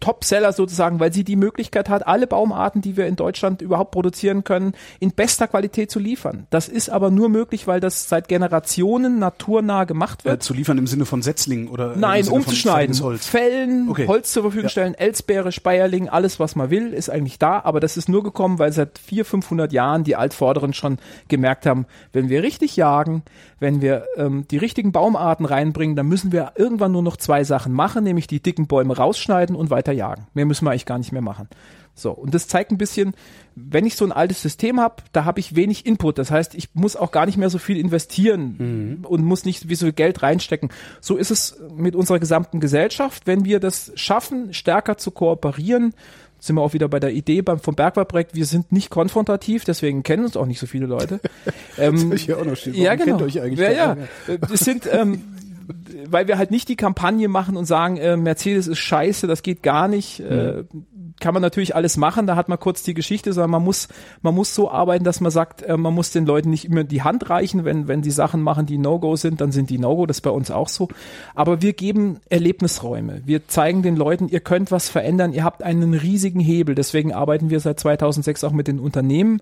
Topseller sozusagen, weil sie die Möglichkeit hat, alle Baumarten, die wir in Deutschland überhaupt produzieren können, in bester Qualität zu liefern. Das ist aber nur möglich, weil das seit Generationen naturnah gemacht wird. Äh, zu liefern im Sinne von Setzlingen oder Nein, umzuschneiden. Fällen, okay. Holz zur Verfügung ja. stellen, Elsbeere, Speierling, alles was man will, ist eigentlich da, aber das ist nur gekommen, weil seit 400, 500 Jahren die Altvorderen schon gemerkt haben, wenn wir richtig jagen, wenn wir ähm, die richtigen Baumarten reinbringen, dann müssen wir irgendwann nur noch zwei Sachen machen, nämlich die dicken Bäume rausschneiden und weiter jagen. Mehr müssen wir eigentlich gar nicht mehr machen. So, und das zeigt ein bisschen, wenn ich so ein altes System habe, da habe ich wenig Input. Das heißt, ich muss auch gar nicht mehr so viel investieren mhm. und muss nicht wie so Geld reinstecken. So ist es mit unserer gesamten Gesellschaft. Wenn wir das schaffen, stärker zu kooperieren, sind wir auch wieder bei der Idee beim vom Bergwaldprojekt, wir sind nicht konfrontativ, deswegen kennen uns auch nicht so viele Leute. [LAUGHS] ähm, das ja auch noch stehen. Ja, genau. Kennt euch eigentlich ja, ja. Das sind ähm, [LAUGHS] weil wir halt nicht die Kampagne machen und sagen, äh, Mercedes ist scheiße, das geht gar nicht. Äh, mhm kann man natürlich alles machen, da hat man kurz die Geschichte, sondern man muss, man muss so arbeiten, dass man sagt, äh, man muss den Leuten nicht immer die Hand reichen, wenn, wenn die Sachen machen, die No-Go sind, dann sind die No-Go, das ist bei uns auch so. Aber wir geben Erlebnisräume. Wir zeigen den Leuten, ihr könnt was verändern, ihr habt einen riesigen Hebel. Deswegen arbeiten wir seit 2006 auch mit den Unternehmen,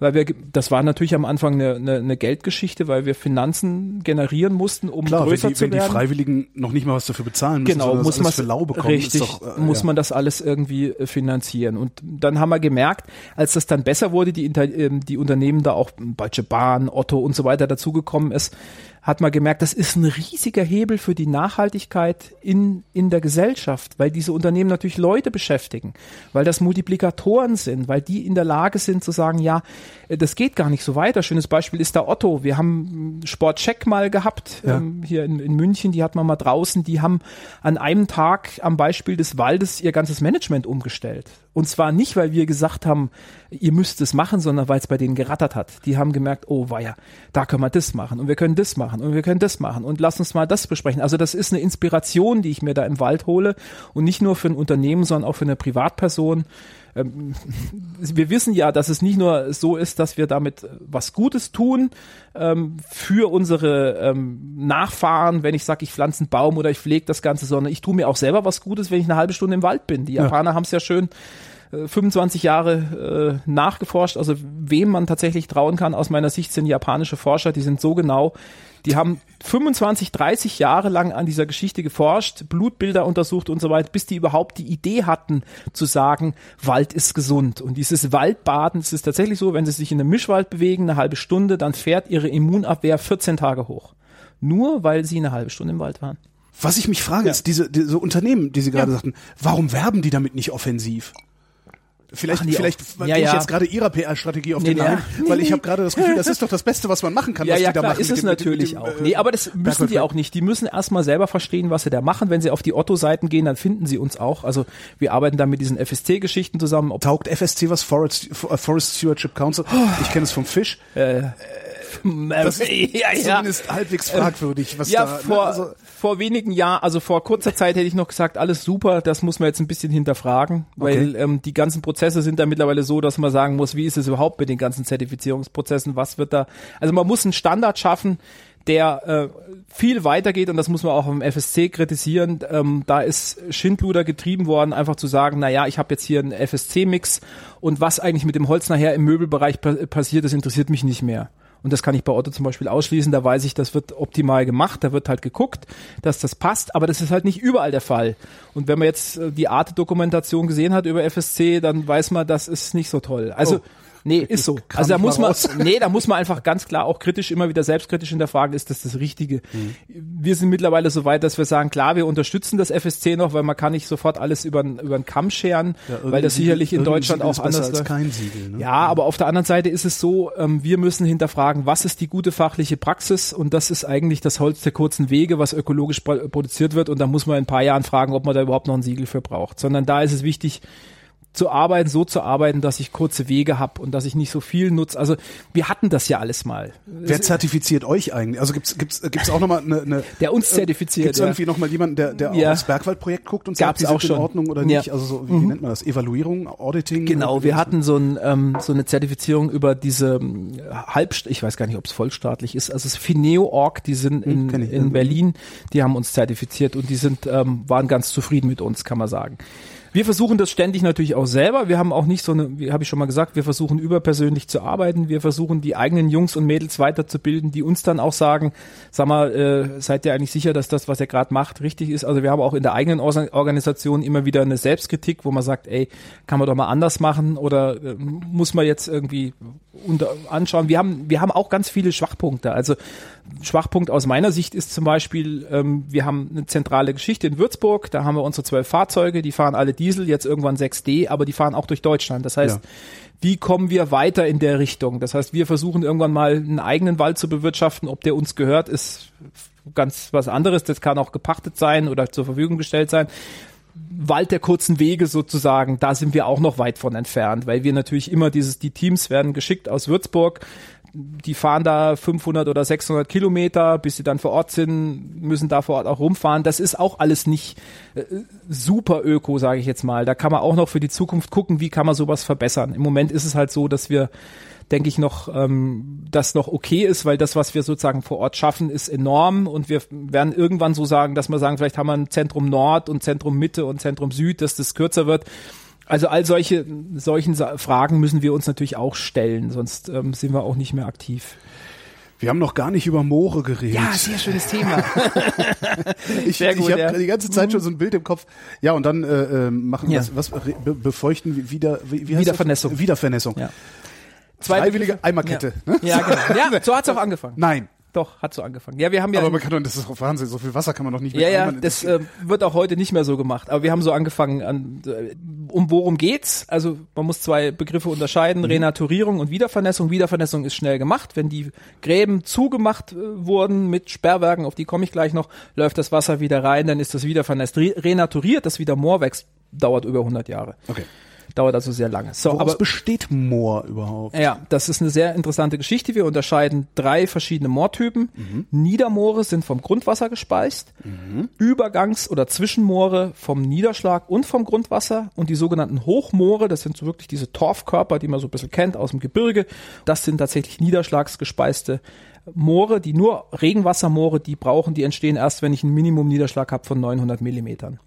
weil wir, das war natürlich am Anfang eine, eine, eine Geldgeschichte, weil wir Finanzen generieren mussten, um Klar, größer die, zu werden. Wenn die Freiwilligen noch nicht mal was dafür bezahlen müssen, genau, muss man für lau bekommen, richtig, doch, äh, muss ja. man das alles irgendwie finanzieren. Und dann haben wir gemerkt, als das dann besser wurde, die, ähm, die Unternehmen da auch Deutsche Bahn, Otto und so weiter dazugekommen ist, hat man gemerkt, das ist ein riesiger Hebel für die Nachhaltigkeit in, in der Gesellschaft, weil diese Unternehmen natürlich Leute beschäftigen, weil das Multiplikatoren sind, weil die in der Lage sind zu sagen, ja, äh, das geht gar nicht so weiter. Schönes Beispiel ist der Otto. Wir haben Sportcheck mal gehabt ja. ähm, hier in, in München, die hat man mal draußen, die haben an einem Tag am Beispiel des Waldes ihr ganzes Management umgestellt. Und zwar nicht, weil wir gesagt haben, ihr müsst es machen, sondern weil es bei denen gerattert hat. Die haben gemerkt, oh weia, da können wir das machen und wir können das machen und wir können das machen und lass uns mal das besprechen. Also das ist eine Inspiration, die ich mir da im Wald hole und nicht nur für ein Unternehmen, sondern auch für eine Privatperson. Ähm, wir wissen ja, dass es nicht nur so ist, dass wir damit was Gutes tun ähm, für unsere ähm, Nachfahren, wenn ich sage, ich pflanze einen Baum oder ich pflege das Ganze, sondern ich tue mir auch selber was Gutes, wenn ich eine halbe Stunde im Wald bin. Die Japaner ja. haben es ja schön 25 Jahre äh, nachgeforscht, also wem man tatsächlich trauen kann. Aus meiner Sicht sind japanische Forscher, die sind so genau. Die haben 25, 30 Jahre lang an dieser Geschichte geforscht, Blutbilder untersucht und so weiter, bis die überhaupt die Idee hatten zu sagen, Wald ist gesund. Und dieses Waldbaden, es ist tatsächlich so, wenn sie sich in einem Mischwald bewegen, eine halbe Stunde, dann fährt ihre Immunabwehr 14 Tage hoch. Nur weil sie eine halbe Stunde im Wald waren. Was ich mich frage, ja. ist diese, diese Unternehmen, die Sie gerade ja. sagten, warum werben die damit nicht offensiv? Vielleicht, vielleicht ja, ja. ich jetzt gerade ihrer PR-Strategie auf nee, den Namen, nee, weil ich habe gerade das Gefühl, das ist doch das Beste, was man machen kann. Ja, was ja, die klar, da ist es dem, natürlich dem, auch. Nee, aber das müssen die auch nicht. Die müssen erstmal selber verstehen, was sie da machen. Wenn sie auf die Otto-Seiten gehen, dann finden sie uns auch. Also wir arbeiten da mit diesen FSC-Geschichten zusammen. Taugt FSC was? Forest, Forest Stewardship Council? Ich kenne es vom Fisch. Äh, das ist [LAUGHS] ja, ja. zumindest halbwegs fragwürdig, was ja, da, ne, vor, also vor wenigen Jahren, also vor kurzer Zeit hätte ich noch gesagt, alles super, das muss man jetzt ein bisschen hinterfragen, weil okay. ähm, die ganzen Prozesse sind da mittlerweile so, dass man sagen muss, wie ist es überhaupt mit den ganzen Zertifizierungsprozessen, was wird da, also man muss einen Standard schaffen, der äh, viel weitergeht und das muss man auch im FSC kritisieren. Ähm, da ist Schindluder getrieben worden, einfach zu sagen, na ja, ich habe jetzt hier einen FSC-Mix und was eigentlich mit dem Holz nachher im Möbelbereich pa passiert, das interessiert mich nicht mehr. Und das kann ich bei Otto zum Beispiel ausschließen. Da weiß ich, das wird optimal gemacht. Da wird halt geguckt, dass das passt. Aber das ist halt nicht überall der Fall. Und wenn man jetzt äh, die Art Dokumentation gesehen hat über FSC, dann weiß man, das ist nicht so toll. Also, oh. Nee, ist so. Also da muss man, raus. nee, da muss man einfach ganz klar auch kritisch immer wieder selbstkritisch hinterfragen, ist das das Richtige? Wir sind mittlerweile so weit, dass wir sagen, klar, wir unterstützen das FSC noch, weil man kann nicht sofort alles über, über den Kamm scheren, weil das sicherlich in Deutschland auch ist anders läuft. kein Siegel. Ne? Ja, aber auf der anderen Seite ist es so, ähm, wir müssen hinterfragen, was ist die gute fachliche Praxis und das ist eigentlich das Holz der kurzen Wege, was ökologisch pro- produziert wird und da muss man in ein paar Jahren fragen, ob man da überhaupt noch ein Siegel für braucht. Sondern da ist es wichtig, zu arbeiten, so zu arbeiten, dass ich kurze Wege habe und dass ich nicht so viel nutze. Also wir hatten das ja alles mal. Wer zertifiziert euch eigentlich? Also gibt's gibt's gibt's auch nochmal eine, eine Der uns zertifiziert, Gibt's ja. irgendwie noch mal jemanden, der der Ja. auch das Bergwaldprojekt guckt und sagt, Gab's auch schon. in Ordnung oder Ja. nicht? Also so, wie, wie nennt man das? Evaluierung, Auditing? Genau, wir hatten so, ein, ähm, so eine Zertifizierung über diese ähm, halb, ich weiß gar nicht, ob es vollstaatlich ist, also es ist Fineo.org, die sind in, ich, in ja. Berlin, die haben uns zertifiziert und die sind, ähm, waren ganz zufrieden mit uns, kann man sagen. Wir versuchen das ständig natürlich auch selber. Wir haben auch nicht so eine, wie habe ich schon mal gesagt, wir versuchen überpersönlich zu arbeiten. Wir versuchen die eigenen Jungs und Mädels weiterzubilden, die uns dann auch sagen, sag mal, äh, seid ihr eigentlich sicher, dass das, was ihr gerade macht, richtig ist? Also wir haben auch in der eigenen Organisation immer wieder eine Selbstkritik, wo man sagt, ey, kann man doch mal anders machen oder äh, muss man jetzt irgendwie unter, anschauen. Wir haben, wir haben auch ganz viele Schwachpunkte. Also Schwachpunkt aus meiner Sicht ist zum Beispiel, ähm, wir haben eine zentrale Geschichte in Würzburg, da haben wir unsere zwölf Fahrzeuge, die fahren alle Diesel, jetzt irgendwann 6D, aber die fahren auch durch Deutschland. Das heißt, Ja. wie kommen wir weiter in der Richtung? Das heißt, wir versuchen irgendwann mal einen eigenen Wald zu bewirtschaften. Ob der uns gehört, ist ganz was anderes. Das kann auch gepachtet sein oder zur Verfügung gestellt sein. Wald der kurzen Wege sozusagen, da sind wir auch noch weit von entfernt, weil wir natürlich immer dieses, die Teams werden geschickt aus Würzburg, die fahren da 500 oder 600 Kilometer, bis sie dann vor Ort sind, müssen da vor Ort auch rumfahren. Das ist auch alles nicht äh, super öko, sage ich jetzt mal. Da kann man auch noch für die Zukunft gucken, wie kann man sowas verbessern. Im Moment ist es halt so, dass wir denke ich noch, ähm, das noch okay ist, weil das, was wir sozusagen vor Ort schaffen, ist enorm und wir werden irgendwann so sagen, dass wir sagen, vielleicht haben wir ein Zentrum Nord und Zentrum Mitte und Zentrum Süd, dass das kürzer wird. Also all solche solchen Fragen müssen wir uns natürlich auch stellen, sonst ähm, sind wir auch nicht mehr aktiv. Wir haben noch gar nicht über Moore geredet. sehr schönes Thema. [LAUGHS] ich sehr ich habe ja. die ganze Zeit schon so ein Bild im Kopf. Ja, und dann äh, äh, machen Ja. was, was be befeuchten wie- wieder wie, wie heißt Wiedervernässung. Das? Wiedervernässung. Ja. Freiwillige Eimerkette. Ja. Ne? Ja, genau. Ja, [LAUGHS] so hat's auch angefangen. Nein, Doch, hat so angefangen. Ja, wir haben ja aber man kann doch, das ist Wahnsinn. So viel Wasser kann man doch nicht mit Ja, ja, das äh, wird auch heute nicht mehr so gemacht. Aber wir haben so angefangen an, äh, um worum geht's? Also man muss zwei Begriffe unterscheiden, Mhm. Renaturierung und Wiedervernässung. Wiedervernässung ist schnell gemacht. Wenn die Gräben zugemacht äh, wurden mit Sperrwerken, auf die komme ich gleich noch, läuft das Wasser wieder rein, dann ist das wieder vernässt. Re renaturiert, das wieder Moor wächst, dauert über 100 Jahre. Okay. Dauert also sehr lange. So, Woraus aber besteht Moor überhaupt? ja, das ist eine sehr interessante Geschichte. Wir unterscheiden drei verschiedene Moortypen. Niedermoore sind vom Grundwasser gespeist, Übergangs- oder Zwischenmoore vom Niederschlag und vom Grundwasser und die sogenannten Hochmoore, das sind so wirklich diese Torfkörper, die man so ein bisschen kennt aus dem Gebirge. Das sind tatsächlich niederschlagsgespeiste Moore, die nur Regenwassermoore, die brauchen, die entstehen erst, wenn ich einen Minimum-Niederschlag habe von 900 Millimetern.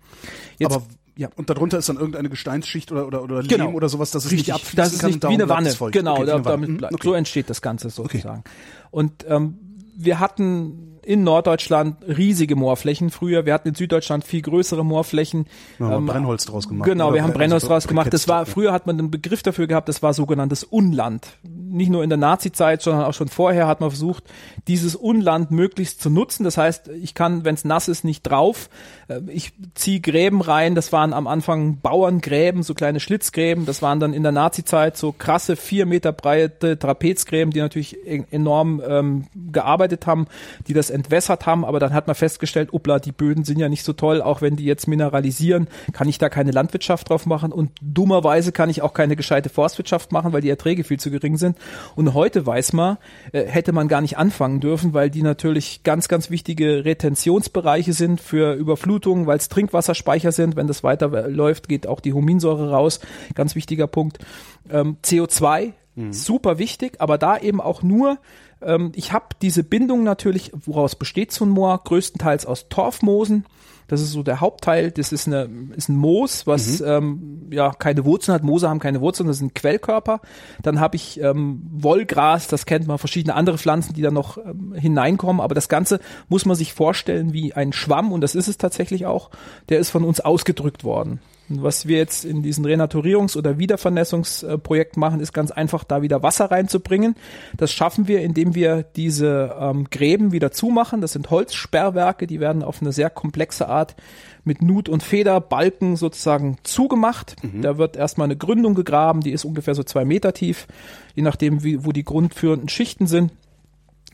Jetzt, aber ja. und darunter ist dann irgendeine Gesteinsschicht oder oder oder Lehm Genau. oder sowas, dass es Richtig, nicht abfließen das ist kann nicht wie eine Wanne. Genau, Okay, da, eine Wanne. damit Hm, bleibt. okay. so entsteht das Ganze sozusagen. Und ähm, wir hatten in Norddeutschland riesige Moorflächen früher. Wir hatten in Süddeutschland viel größere Moorflächen. Ja, haben Ähm, Brennholz draus gemacht. Genau, wir haben Brennholz Also draus gemacht. Das war früher hat man einen Begriff dafür gehabt. Das war sogenanntes Unland. Nicht nur in der Nazi-Zeit, sondern auch schon vorher hat man versucht, dieses Unland möglichst zu nutzen. Das heißt, ich kann, wenn es nass ist, nicht drauf. Äh, Ich ziehe Gräben rein. Das waren am Anfang Bauerngräben, so kleine Schlitzgräben. Das waren dann in der Nazi-Zeit so krasse vier Meter breite Trapezgräben, die natürlich e- enorm ähm, gearbeitet haben, die das entwässert haben. Aber dann hat man festgestellt, upla, die Böden sind ja nicht so toll, auch wenn die jetzt mineralisieren, kann ich da keine Landwirtschaft drauf machen und dummerweise kann ich auch keine gescheite Forstwirtschaft machen, weil die Erträge viel zu gering sind. Und heute weiß man, äh, hätte man gar nicht anfangen dürfen, weil die natürlich ganz, ganz wichtige Retentionsbereiche sind für Überflutungen, weil es Trinkwasserspeicher sind. Wenn das weiter läuft, geht auch die Huminsäure raus. Ganz wichtiger Punkt. Ähm, CO2, super wichtig, aber da eben auch nur ähm, ich habe diese Bindung natürlich, woraus besteht so ein Moor? Größtenteils aus Torfmoosen. Das ist so der Hauptteil. Das ist, eine, ist ein Moos, was ähm, ja keine Wurzeln hat. Moose haben keine Wurzeln, das sind Quellkörper. Dann habe ich ähm, Wollgras, das kennt man, verschiedene andere Pflanzen, die da noch ähm, hineinkommen. Aber das Ganze muss man sich vorstellen wie ein Schwamm und das ist es tatsächlich auch. Der ist von uns ausgedrückt worden. Was wir jetzt in diesen Renaturierungs- oder Wiedervernässungsprojekten machen, ist ganz einfach, da wieder Wasser reinzubringen. Das schaffen wir, indem wir diese ähm, Gräben wieder zumachen. Das sind Holzsperrwerke, die werden auf eine sehr komplexe Art mit Nut- und Federbalken sozusagen zugemacht. Mhm. Da wird erstmal eine Gründung gegraben, die ist ungefähr so zwei Meter tief, je nachdem, wie, wo die grundführenden Schichten sind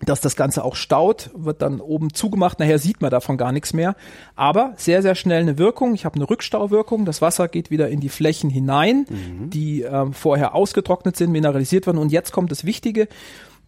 dass das Ganze auch staut, wird dann oben zugemacht. Nachher sieht man davon gar nichts mehr. Aber sehr, sehr schnell eine Wirkung. Ich habe eine Rückstauwirkung. Das Wasser geht wieder in die Flächen hinein, mhm. die ähm, vorher ausgetrocknet sind, mineralisiert werden. Und jetzt kommt das Wichtige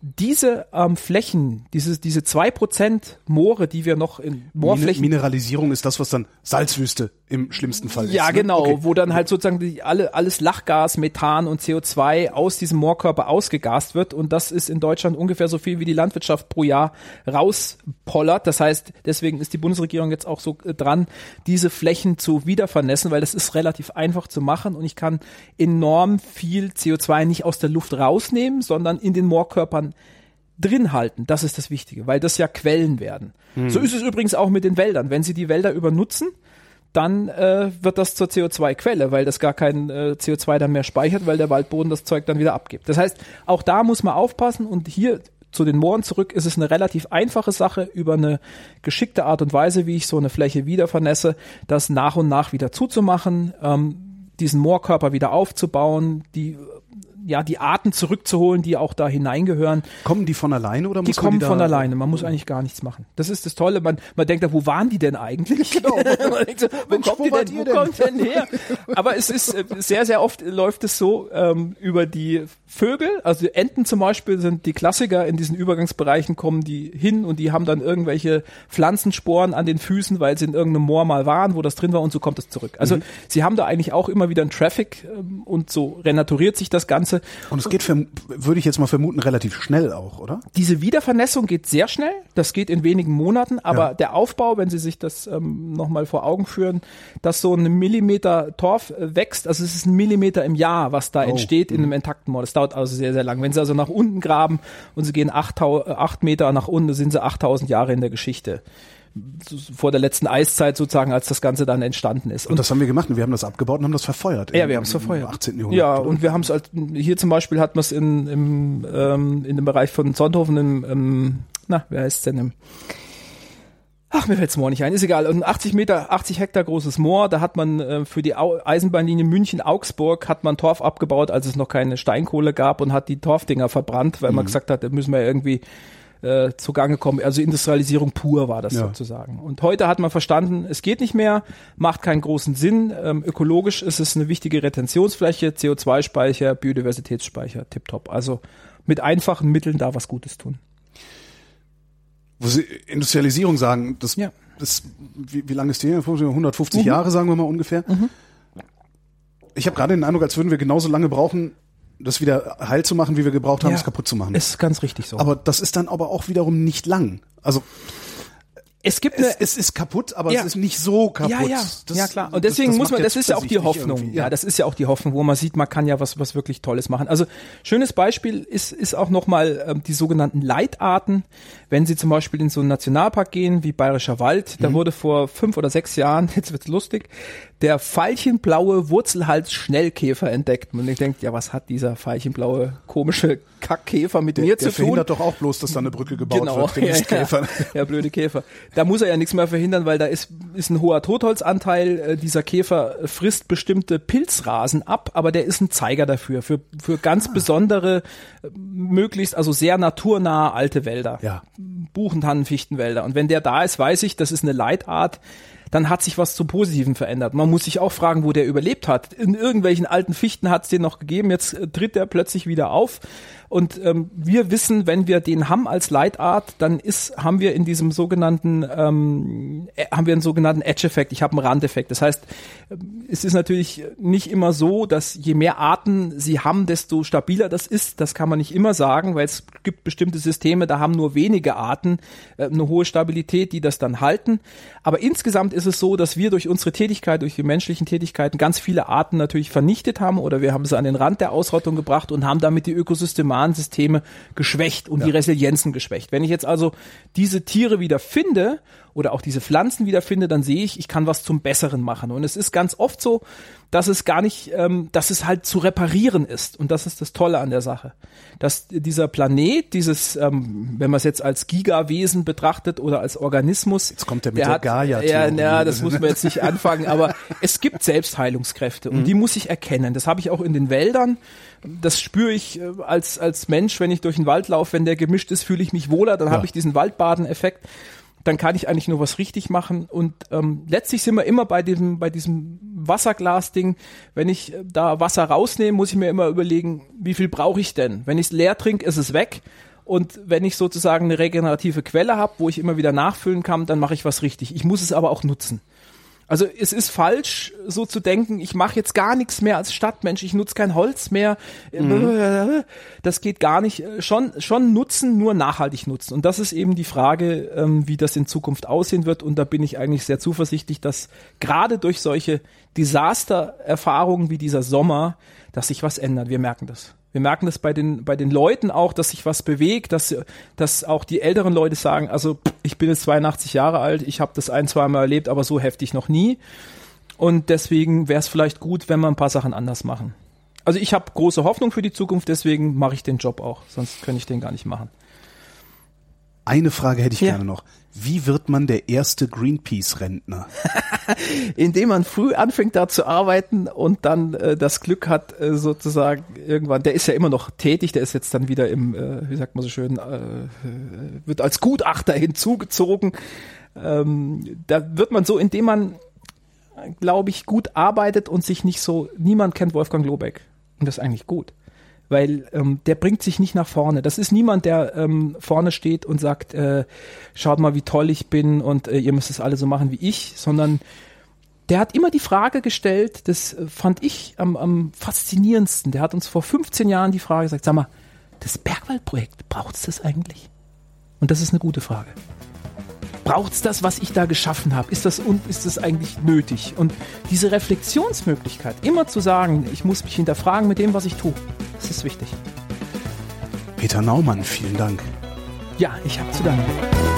diese ähm, Flächen, diese, diese zwei Prozent Moore, die wir noch in Moorflächen. Mineralisierung ist das, was dann Salzwüste im schlimmsten Fall ist. Ja, ne? genau, okay. wo dann halt sozusagen die, alle, alles Lachgas, Methan und CO2 aus diesem Moorkörper ausgegast wird. Und das ist in Deutschland ungefähr so viel, wie die Landwirtschaft pro Jahr rauspollert. Das heißt, deswegen ist die Bundesregierung jetzt auch so äh, dran, diese Flächen zu wiedervernässen, weil das ist relativ einfach zu machen und ich kann enorm viel CO2 nicht aus der Luft rausnehmen, sondern in den Moorkörpern drin halten. Das ist das Wichtige, weil das ja Quellen werden. Hm. So ist es übrigens auch mit den Wäldern. Wenn Sie die Wälder übernutzen, dann äh, wird das zur CO2-Quelle, weil das gar kein äh, CO2 dann mehr speichert, weil der Waldboden das Zeug dann wieder abgibt. Das heißt, auch da muss man aufpassen und hier zu den Mooren zurück ist es eine relativ einfache Sache über eine geschickte Art und Weise, wie ich so eine Fläche wieder vernässe, das nach und nach wieder zuzumachen, ähm, diesen Moorkörper wieder aufzubauen, die ja, die Arten zurückzuholen, die auch da hineingehören. Kommen die von alleine oder muss die kommen die von alleine. Man muss eigentlich gar nichts machen. Das ist das Tolle. Man, man denkt da, wo waren die denn eigentlich? [LAUGHS] [LAUGHS] Genau. so, wo Mensch, kommt wo die denn, wo kommt denn her? Aber es ist äh, sehr, sehr oft läuft es so ähm, über die Vögel. Also Enten zum Beispiel sind die Klassiker in diesen Übergangsbereichen kommen die hin und die haben dann irgendwelche Pflanzensporen an den Füßen, weil sie in irgendeinem Moor mal waren, wo das drin war und so kommt es zurück. Also mhm. sie haben da eigentlich auch immer wieder einen Traffic ähm, und so renaturiert sich das Ganze. Und es geht, für, würde ich jetzt mal vermuten, relativ schnell auch, oder? Diese Wiedervernässung geht sehr schnell. Das geht in wenigen Monaten. Aber ja. der Aufbau, wenn Sie sich das ähm, nochmal vor Augen führen, dass so ein Millimeter Torf äh, wächst, also es ist ein Millimeter im Jahr, was da oh. entsteht in mhm. einem intakten Moor. Das dauert also sehr, sehr lang. Wenn Sie also nach unten graben und Sie gehen acht, acht Meter nach unten, sind Sie 8000 Jahre in der Geschichte vor der letzten Eiszeit sozusagen, als das Ganze dann entstanden ist. Und, und das haben wir gemacht und wir haben das abgebaut und haben das verfeuert. Ja, wir haben es verfeuert. 18. Jahrhundert. Ja, oder? und wir haben es halt, hier zum Beispiel hat man es in, im, ähm, in dem Bereich von Sonthofen, im, im na, wer heißt denn im, Ach, mir fällt's Moor nicht ein, ist egal. Ein 80 Meter, 80 Hektar großes Moor, da hat man äh, für die Au Eisenbahnlinie München-Augsburg hat man Torf abgebaut, als es noch keine Steinkohle gab und hat die Torfdinger verbrannt, weil mhm. man gesagt hat, da müssen wir irgendwie äh, zugange kommen. Also Industrialisierung pur war das ja. sozusagen. Und heute hat man verstanden, es geht nicht mehr, macht keinen großen Sinn. Ähm, ökologisch ist es eine wichtige Retentionsfläche, CO2-Speicher, Biodiversitätsspeicher, tipptopp. Also mit einfachen Mitteln da was Gutes tun. Wo Sie Industrialisierung sagen, das, ja. das wie, wie lange ist die? 150 mhm. Jahre, sagen wir mal ungefähr. Mhm. Ich habe gerade den Eindruck, als würden wir genauso lange brauchen, das wieder heil zu machen, wie wir gebraucht haben, ja, es kaputt zu machen. Ist ganz richtig so. Aber das ist dann aber auch wiederum nicht lang. Also es gibt eine, es, es ist kaputt, aber ja. es ist nicht so kaputt. Ja, ja, das, ja klar. Und deswegen das, das muss man, das ist ja auch die Hoffnung. Ja. ja, das ist ja auch die Hoffnung, wo man sieht, man kann ja was, was wirklich Tolles machen. Also schönes Beispiel ist, ist auch nochmal ähm, die sogenannten Leitarten. Wenn Sie zum Beispiel in so einen Nationalpark gehen wie Bayerischer Wald, mhm. da wurde vor fünf oder sechs Jahren, [LAUGHS] jetzt wird's lustig, der veilchenblaue Wurzelhals-Schnellkäfer entdeckt. Und ich denke, ja, was hat dieser veilchenblaue komische Kackkäfer mit der, mir zu tun? Der verhindert doch auch bloß, dass da eine Brücke gebaut genau, wird. Ja, ja, ja, blöde Käfer. Da muss er ja nichts mehr verhindern, weil da ist, ist ein hoher Totholzanteil. Äh, dieser Käfer frisst bestimmte Pilzrasen ab, aber der ist ein Zeiger dafür, für, für ganz ah. besondere, äh, möglichst, also sehr naturnahe alte Wälder. Ja. Buchen, Fichtenwälder. Und wenn der da ist, weiß ich, das ist eine Leitart, dann hat sich was zum Positiven verändert. Man muss sich auch fragen, wo der überlebt hat. In irgendwelchen alten Fichten hat es den noch gegeben, jetzt tritt der plötzlich wieder auf. Und ähm, wir wissen, wenn wir den haben als Leitart, dann ist, haben wir in diesem sogenannten, ähm, äh, haben wir einen sogenannten Edge-Effekt. Ich habe einen Randeffekt. Das heißt, äh, es ist natürlich nicht immer so, dass je mehr Arten sie haben, desto stabiler das ist. Das kann man nicht immer sagen, weil es gibt bestimmte Systeme, da haben nur wenige Arten äh, eine hohe Stabilität, die das dann halten. Aber insgesamt ist es so, dass wir durch unsere Tätigkeit, durch die menschlichen Tätigkeiten ganz viele Arten natürlich vernichtet haben oder wir haben sie an den Rand der Ausrottung gebracht und haben damit die Ökosysteme Warnsysteme geschwächt und ja. die Resilienzen geschwächt. Wenn ich jetzt also diese Tiere wieder finde oder auch diese Pflanzen wiederfinde, dann sehe ich, ich kann was zum Besseren machen. Und es ist ganz oft so, dass es gar nicht, ähm, dass es halt zu reparieren ist. Und das ist das Tolle an der Sache. Dass dieser Planet, dieses, ähm, wenn man es jetzt als Gigawesen betrachtet oder als Organismus. Jetzt kommt der mit der, der Gaia. Ja, na, das muss man jetzt nicht anfangen, aber es gibt Selbstheilungskräfte und mhm. die muss ich erkennen. Das habe ich auch in den Wäldern. Das spüre ich äh, als, als Mensch, wenn ich durch den Wald laufe, wenn der gemischt ist, fühle ich mich wohler, dann ja. habe ich diesen Waldbaden-Effekt dann kann ich eigentlich nur was richtig machen. Und ähm, letztlich sind wir immer bei diesem, bei diesem Wasserglas-Ding. Wenn ich äh, da Wasser rausnehme, muss ich mir immer überlegen, wie viel brauche ich denn? Wenn ich es leer trinke, ist es weg. Und wenn ich sozusagen eine regenerative Quelle habe, wo ich immer wieder nachfüllen kann, dann mache ich was richtig. Ich muss es aber auch nutzen. Also es ist falsch, so zu denken, ich mache jetzt gar nichts mehr als Stadtmensch, ich nutze kein Holz mehr. Mhm. Das geht gar nicht. Schon, schon nutzen, nur nachhaltig nutzen. Und das ist eben die Frage, ähm, wie das in Zukunft aussehen wird. Und da bin ich eigentlich sehr zuversichtlich, dass gerade durch solche Desastererfahrungen wie dieser Sommer, dass sich was ändert. Wir merken das. Wir merken das bei den, bei den Leuten auch, dass sich was bewegt, dass, dass auch die älteren Leute sagen, also ich bin jetzt 82 Jahre alt, ich habe das ein, zwei Mal erlebt, aber so heftig noch nie. Und deswegen wäre es vielleicht gut, wenn wir ein paar Sachen anders machen. Also ich habe große Hoffnung für die Zukunft, deswegen mache ich den Job auch, sonst könnte ich den gar nicht machen. Eine Frage hätte ich ja. gerne noch. Wie wird man der erste Greenpeace-Rentner? [LAUGHS] Indem man früh anfängt da zu arbeiten und dann äh, das Glück hat, äh, sozusagen irgendwann, der ist ja immer noch tätig, der ist jetzt dann wieder im, äh, wie sagt man so schön, äh, wird als Gutachter [LAUGHS] hinzugezogen. Ähm, da wird man so, indem man, glaube ich, gut arbeitet und sich nicht so, niemand kennt Wolfgang Lobeck. Und das ist eigentlich gut weil ähm, der bringt sich nicht nach vorne. Das ist niemand, der ähm, vorne steht und sagt, äh, schaut mal, wie toll ich bin und äh, ihr müsst es alle so machen wie ich, sondern der hat immer die Frage gestellt, das fand ich am, am faszinierendsten. Der hat uns vor 15 Jahren die Frage gesagt, sag mal, das Bergwaldprojekt, braucht es das eigentlich? Und das ist eine gute Frage braucht's das, was ich da geschaffen habe? Ist das und ist das eigentlich nötig? Und diese Reflexionsmöglichkeit, immer zu sagen, ich muss mich hinterfragen mit dem, was ich tue, das ist wichtig. Peter Naumann, vielen Dank. Ja, ich habe zu danken.